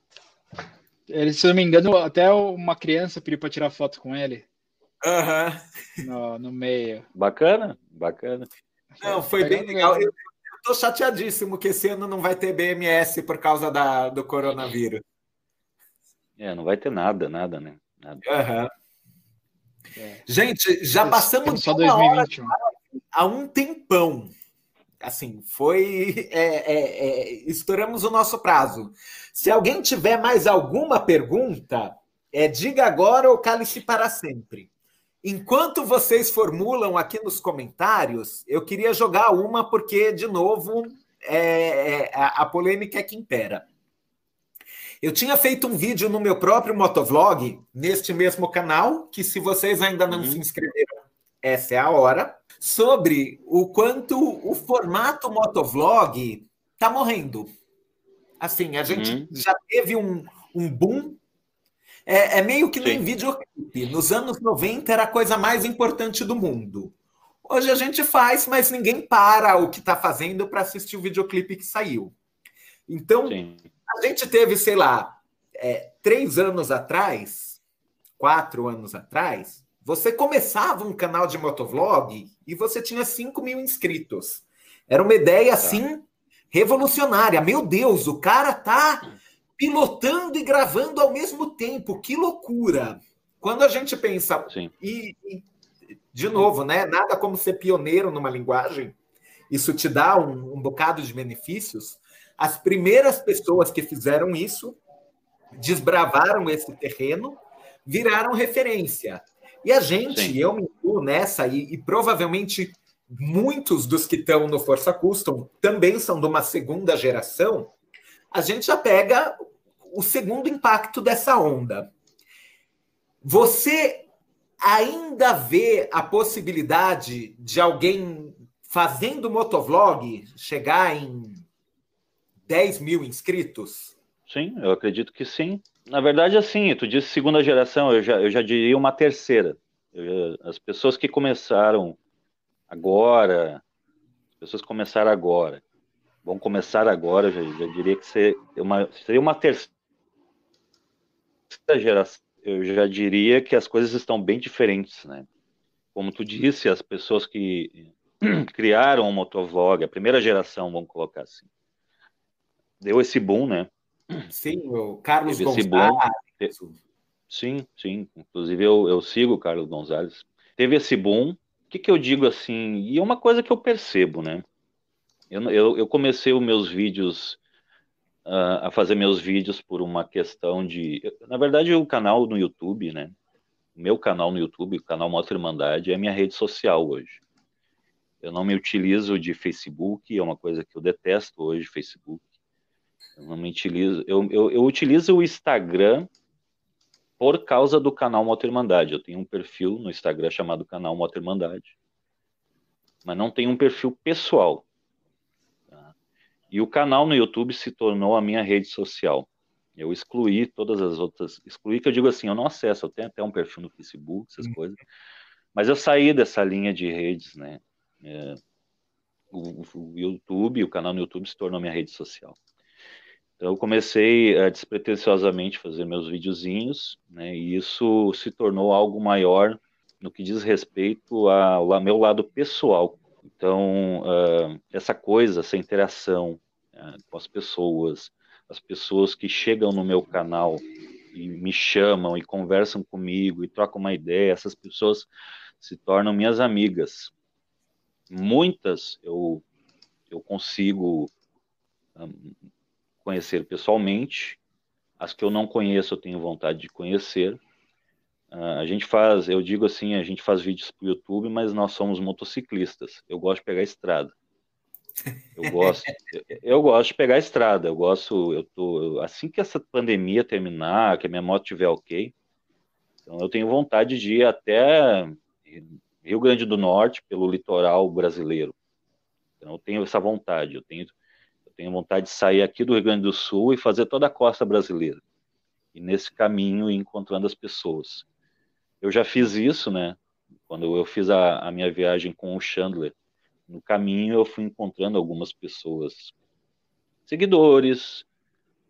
Ele, se eu não me engano, até uma criança pediu para tirar foto com ele. Uhum. No, no meio. Bacana, bacana. Não, foi bem legal. Eu, tô chateadíssimo que esse ano não vai ter BMS por causa da, do coronavírus. É, não vai ter nada, nada, né? Nada. Uhum. É. Gente, já passamos só 2021. há um tempão. Assim, foi. É, é, é, estouramos o nosso prazo. Se alguém tiver mais alguma pergunta, é, diga agora ou cale-se para sempre. Enquanto vocês formulam aqui nos comentários, eu queria jogar uma, porque, de novo, é, é, a polêmica é que impera. Eu tinha feito um vídeo no meu próprio motovlog, neste mesmo canal, que se vocês ainda não uhum. se inscreveram, essa é a hora, sobre o quanto o formato motovlog está morrendo. Assim, a gente uhum. já teve um, um boom é, é meio que nem videoclipe. Nos anos 90 era a coisa mais importante do mundo. Hoje a gente faz, mas ninguém para o que está fazendo para assistir o videoclipe que saiu. Então, Sim. A gente teve, sei lá, é, três anos atrás, quatro anos atrás, você começava um canal de motovlog e você tinha 5 mil inscritos. Era uma ideia tá. assim revolucionária. Meu Deus, o cara tá pilotando e gravando ao mesmo tempo. Que loucura! Quando a gente pensa. E, e, de novo, né? Nada como ser pioneiro numa linguagem. Isso te dá um, um bocado de benefícios. As primeiras pessoas que fizeram isso desbravaram esse terreno, viraram referência. E a gente, Sim. eu me incluo nessa, e, e provavelmente muitos dos que estão no Força Custom também são de uma segunda geração a gente já pega o segundo impacto dessa onda. Você ainda vê a possibilidade de alguém fazendo motovlog chegar em 10 mil inscritos? Sim, eu acredito que sim. Na verdade, assim, tu disse segunda geração, eu já, eu já diria uma terceira. Eu, as pessoas que começaram agora, as pessoas que começaram agora, vamos começar agora, já, já diria que seria uma, seria uma terceira geração. Eu já diria que as coisas estão bem diferentes, né? Como tu disse, as pessoas que criaram o motovlog, a primeira geração, vamos colocar assim, deu esse boom, né? Sim, o Carlos Gonzalez. Sim, sim. Inclusive eu, eu sigo o Carlos Gonzalez. Teve esse boom. O que, que eu digo assim? E é uma coisa que eu percebo, né? Eu, eu, eu comecei os meus vídeos uh, a fazer meus vídeos por uma questão de. Na verdade, o canal no YouTube, né? O meu canal no YouTube, o canal Mostra Irmandade, é minha rede social hoje. Eu não me utilizo de Facebook, é uma coisa que eu detesto hoje, Facebook. Eu não me utilizo. Eu, eu, eu utilizo o Instagram por causa do canal Moto Irmandade. Eu tenho um perfil no Instagram chamado canal Moto Irmandade, mas não tenho um perfil pessoal. Tá? E o canal no YouTube se tornou a minha rede social. Eu excluí todas as outras, excluí que eu digo assim, eu não acesso, eu tenho até um perfil no Facebook, essas uhum. coisas, mas eu saí dessa linha de redes, né? É, o, o YouTube, o canal no YouTube se tornou minha rede social. Então eu comecei a despretensiosamente fazer meus videozinhos, né, e isso se tornou algo maior no que diz respeito ao meu lado pessoal. Então, uh, essa coisa, essa interação uh, com as pessoas, as pessoas que chegam no meu canal e me chamam e conversam comigo e trocam uma ideia, essas pessoas se tornam minhas amigas. Muitas eu, eu consigo um, conhecer pessoalmente, as que eu não conheço eu tenho vontade de conhecer. Uh, a gente faz, eu digo assim, a gente faz vídeos para o YouTube, mas nós somos motociclistas. Eu gosto de pegar estrada. Eu gosto, eu, eu, gosto de pegar estrada. Eu gosto, eu tô assim que essa pandemia terminar, que a minha moto estiver ok, então eu tenho vontade de ir até Rio Grande do Norte pelo litoral brasileiro. Então eu tenho essa vontade. Eu tenho tenho vontade de sair aqui do Rio Grande do Sul e fazer toda a costa brasileira. E nesse caminho encontrando as pessoas. Eu já fiz isso, né? Quando eu fiz a, a minha viagem com o Chandler, no caminho eu fui encontrando algumas pessoas, seguidores,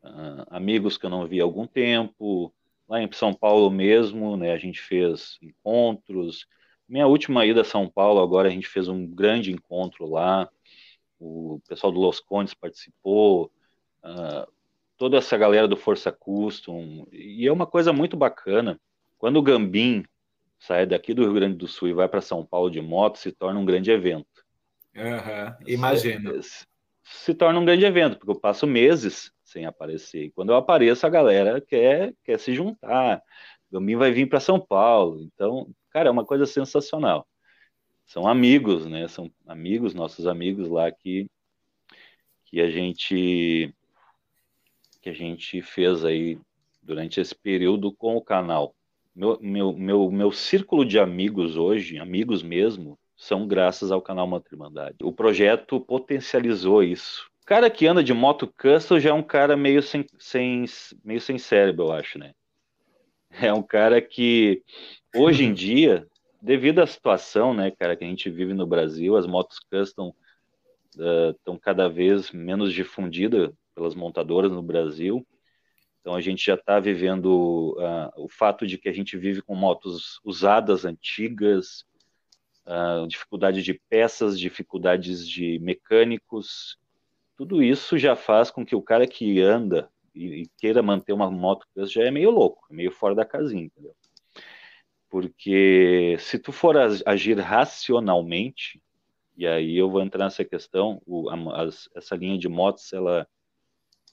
uh, amigos que eu não vi há algum tempo. Lá em São Paulo mesmo, né? A gente fez encontros. Minha última ida a São Paulo, agora a gente fez um grande encontro lá o pessoal do Los Condes participou, uh, toda essa galera do Força Custom, e é uma coisa muito bacana. Quando o Gambim sai daqui do Rio Grande do Sul e vai para São Paulo de moto, se torna um grande evento. Uhum, imagina. Se, se, torna um grande evento, porque eu passo meses sem aparecer. E quando eu apareço, a galera quer, quer se juntar. O Gambim vai vir para São Paulo. Então, cara, é uma coisa sensacional são amigos, né? São amigos, nossos amigos lá que que a gente que a gente fez aí durante esse período com o canal. Meu, meu, meu, meu círculo de amigos hoje, amigos mesmo, são graças ao canal Matrimandade. O projeto potencializou isso. O cara que anda de moto custom já é um cara meio sem, sem, meio sem cérebro, eu acho, né? É um cara que, hoje em dia, devido à situação, né, cara, que a gente vive no Brasil, as motos custom estão uh, cada vez menos difundidas pelas montadoras no Brasil. Então a gente já está vivendo uh, o fato de que a gente vive com motos usadas, antigas, uh, dificuldade de peças, dificuldades de mecânicos. Tudo isso já faz com que o cara que anda e, e queira manter uma moto já é meio louco, meio fora da casinha, entendeu? Porque se tu for agir racionalmente, e aí eu vou entrar nessa questão, o, a, as, essa linha de motos, ela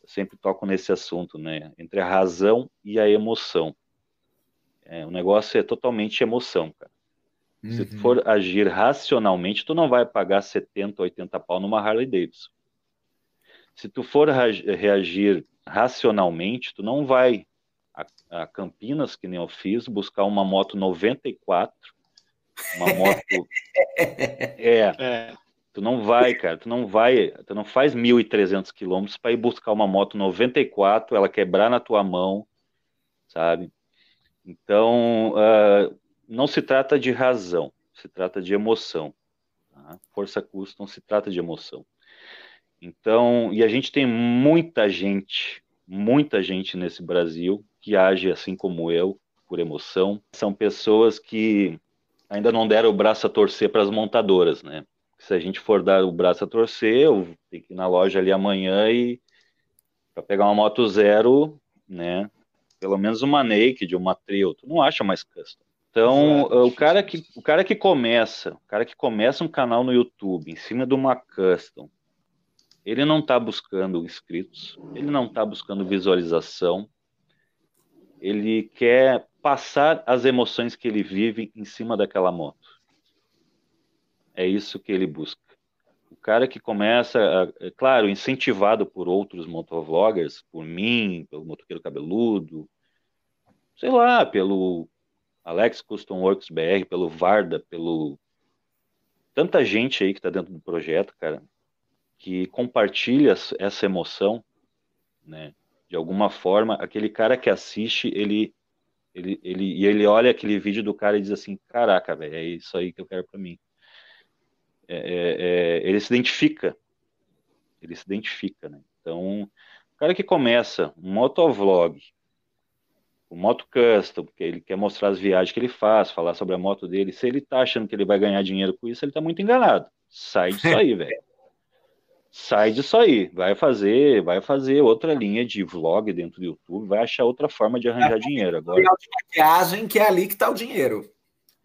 eu sempre toco nesse assunto, né? Entre a razão e a emoção. É, o negócio é totalmente emoção, cara. Uhum. Se tu uhum. for agir racionalmente, tu não vai pagar 70, 80 pau numa Harley Davidson. Se tu for reagir racionalmente, tu não vai a, a Campinas, que nem eu fiz, buscar uma moto 94, uma moto. é, é. Tu não vai, cara, tu não vai, tu não faz 1.300 quilômetros para ir buscar uma moto 94, ela quebrar na tua mão, sabe? Então, uh, não se trata de razão, se trata de emoção. Tá? Força custom se trata de emoção. Então, e a gente tem muita gente, muita gente nesse Brasil que age assim como eu, por emoção. São pessoas que ainda não deram o braço a torcer para as montadoras, né? Se a gente for dar o braço a torcer, eu tenho que ir na loja ali amanhã e para pegar uma moto zero, né? Pelo menos uma naked, uma trail, tu não acha mais custom. Então, Exato. o cara que o cara que começa, o cara que começa um canal no YouTube em cima de uma custom, ele não está buscando inscritos, ele não está buscando visualização, ele quer passar as emoções que ele vive em cima daquela moto. É isso que ele busca. O cara que começa, é claro, incentivado por outros motovloggers, por mim, pelo Motoqueiro Cabeludo, sei lá, pelo Alex Custom Works BR, pelo Varda, pelo tanta gente aí que está dentro do projeto, cara, que compartilha essa emoção, né? De alguma forma, aquele cara que assiste, ele ele, ele e ele olha aquele vídeo do cara e diz assim, caraca, velho, é isso aí que eu quero para mim. É, é, é, ele se identifica, ele se identifica, né? Então, o cara que começa um motovlog o Moto Custom, porque ele quer mostrar as viagens que ele faz, falar sobre a moto dele. Se ele tá achando que ele vai ganhar dinheiro com isso, ele tá muito enganado. Sai disso aí, velho. Sai disso aí. Vai fazer, vai fazer outra linha de vlog dentro do YouTube, vai achar outra forma de arranjar é, dinheiro agora. maquiagem que é ali que tá o dinheiro.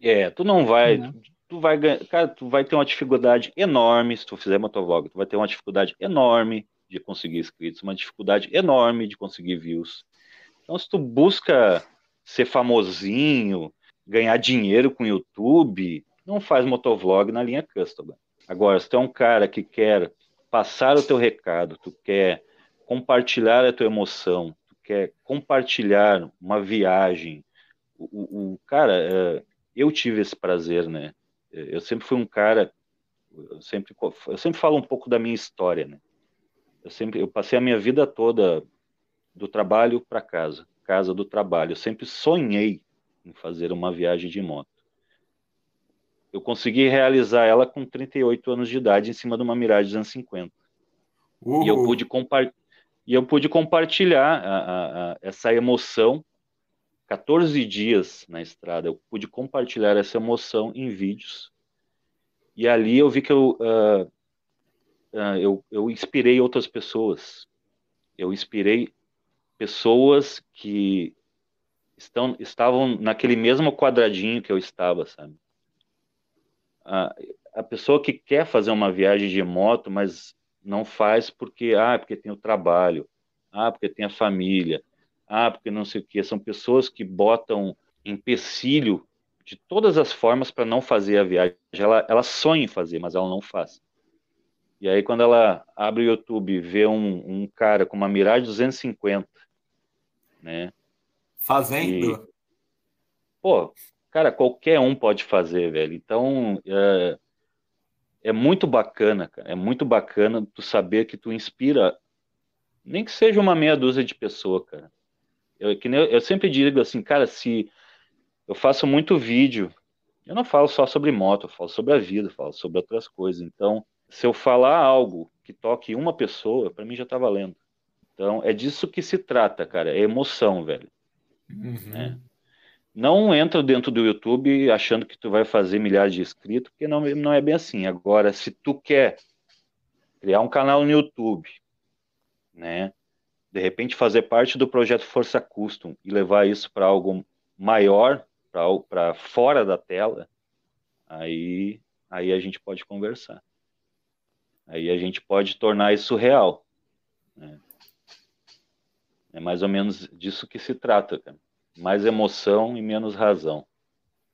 É, tu não vai, uhum. tu vai ganhar, cara, tu vai ter uma dificuldade enorme se tu fizer motovlog, tu vai ter uma dificuldade enorme de conseguir inscritos, uma dificuldade enorme de conseguir views então, se tu busca ser famosinho, ganhar dinheiro com o YouTube, não faz motovlog na linha custom. Agora, se tu é um cara que quer passar o teu recado, tu quer compartilhar a tua emoção, tu quer compartilhar uma viagem, o, o cara, é, eu tive esse prazer, né? Eu sempre fui um cara, eu sempre, eu sempre falo um pouco da minha história, né? Eu sempre, eu passei a minha vida toda do trabalho para casa, casa do trabalho. Eu sempre sonhei em fazer uma viagem de moto. Eu consegui realizar ela com 38 anos de idade em cima de uma Mirage 250. Uhul. E eu pude, e eu pude compartilhar a, a, a, essa emoção 14 dias na estrada. Eu pude compartilhar essa emoção em vídeos. E ali eu vi que eu, uh, uh, eu, eu inspirei outras pessoas. Eu inspirei pessoas que estão, estavam naquele mesmo quadradinho que eu estava, sabe? A, a pessoa que quer fazer uma viagem de moto, mas não faz porque, ah, porque tem o trabalho, ah, porque tem a família, ah, porque não sei o que. São pessoas que botam empecilho de todas as formas para não fazer a viagem. Ela, ela sonha em fazer, mas ela não faz. E aí, quando ela abre o YouTube e vê um, um cara com uma Mirage 250 né? Fazendo. E, pô, cara, qualquer um pode fazer, velho. Então, é, é muito bacana, cara. É muito bacana tu saber que tu inspira, nem que seja uma meia dúzia de pessoas, cara. Eu, que nem, eu sempre digo assim, cara, se eu faço muito vídeo, eu não falo só sobre moto, eu falo sobre a vida, eu falo sobre outras coisas. Então, se eu falar algo que toque uma pessoa, para mim já tá valendo. Então, é disso que se trata, cara. É emoção, velho. Uhum. Né? Não entra dentro do YouTube achando que tu vai fazer milhares de inscritos, porque não, não é bem assim. Agora, se tu quer criar um canal no YouTube, né? De repente fazer parte do projeto Força Custom e levar isso para algo maior, para fora da tela, aí, aí a gente pode conversar. Aí a gente pode tornar isso real. Né? É mais ou menos disso que se trata, cara. Mais emoção e menos razão.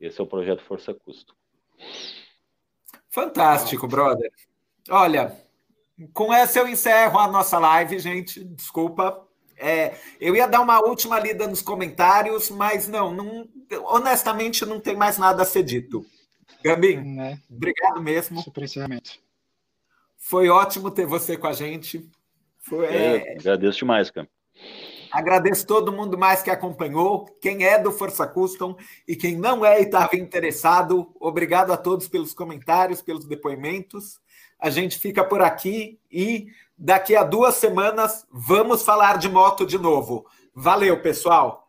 Esse é o projeto Força Custo. Fantástico, brother. Olha, com essa eu encerro a nossa live, gente. Desculpa. É, eu ia dar uma última lida nos comentários, mas não, não honestamente não tem mais nada a ser dito. Gambim, é. obrigado mesmo. Surpreendente. Foi ótimo ter você com a gente. Foi, é... Agradeço demais, cara. Agradeço todo mundo mais que acompanhou, quem é do Força Custom e quem não é e estava interessado. Obrigado a todos pelos comentários, pelos depoimentos. A gente fica por aqui e daqui a duas semanas vamos falar de moto de novo. Valeu, pessoal!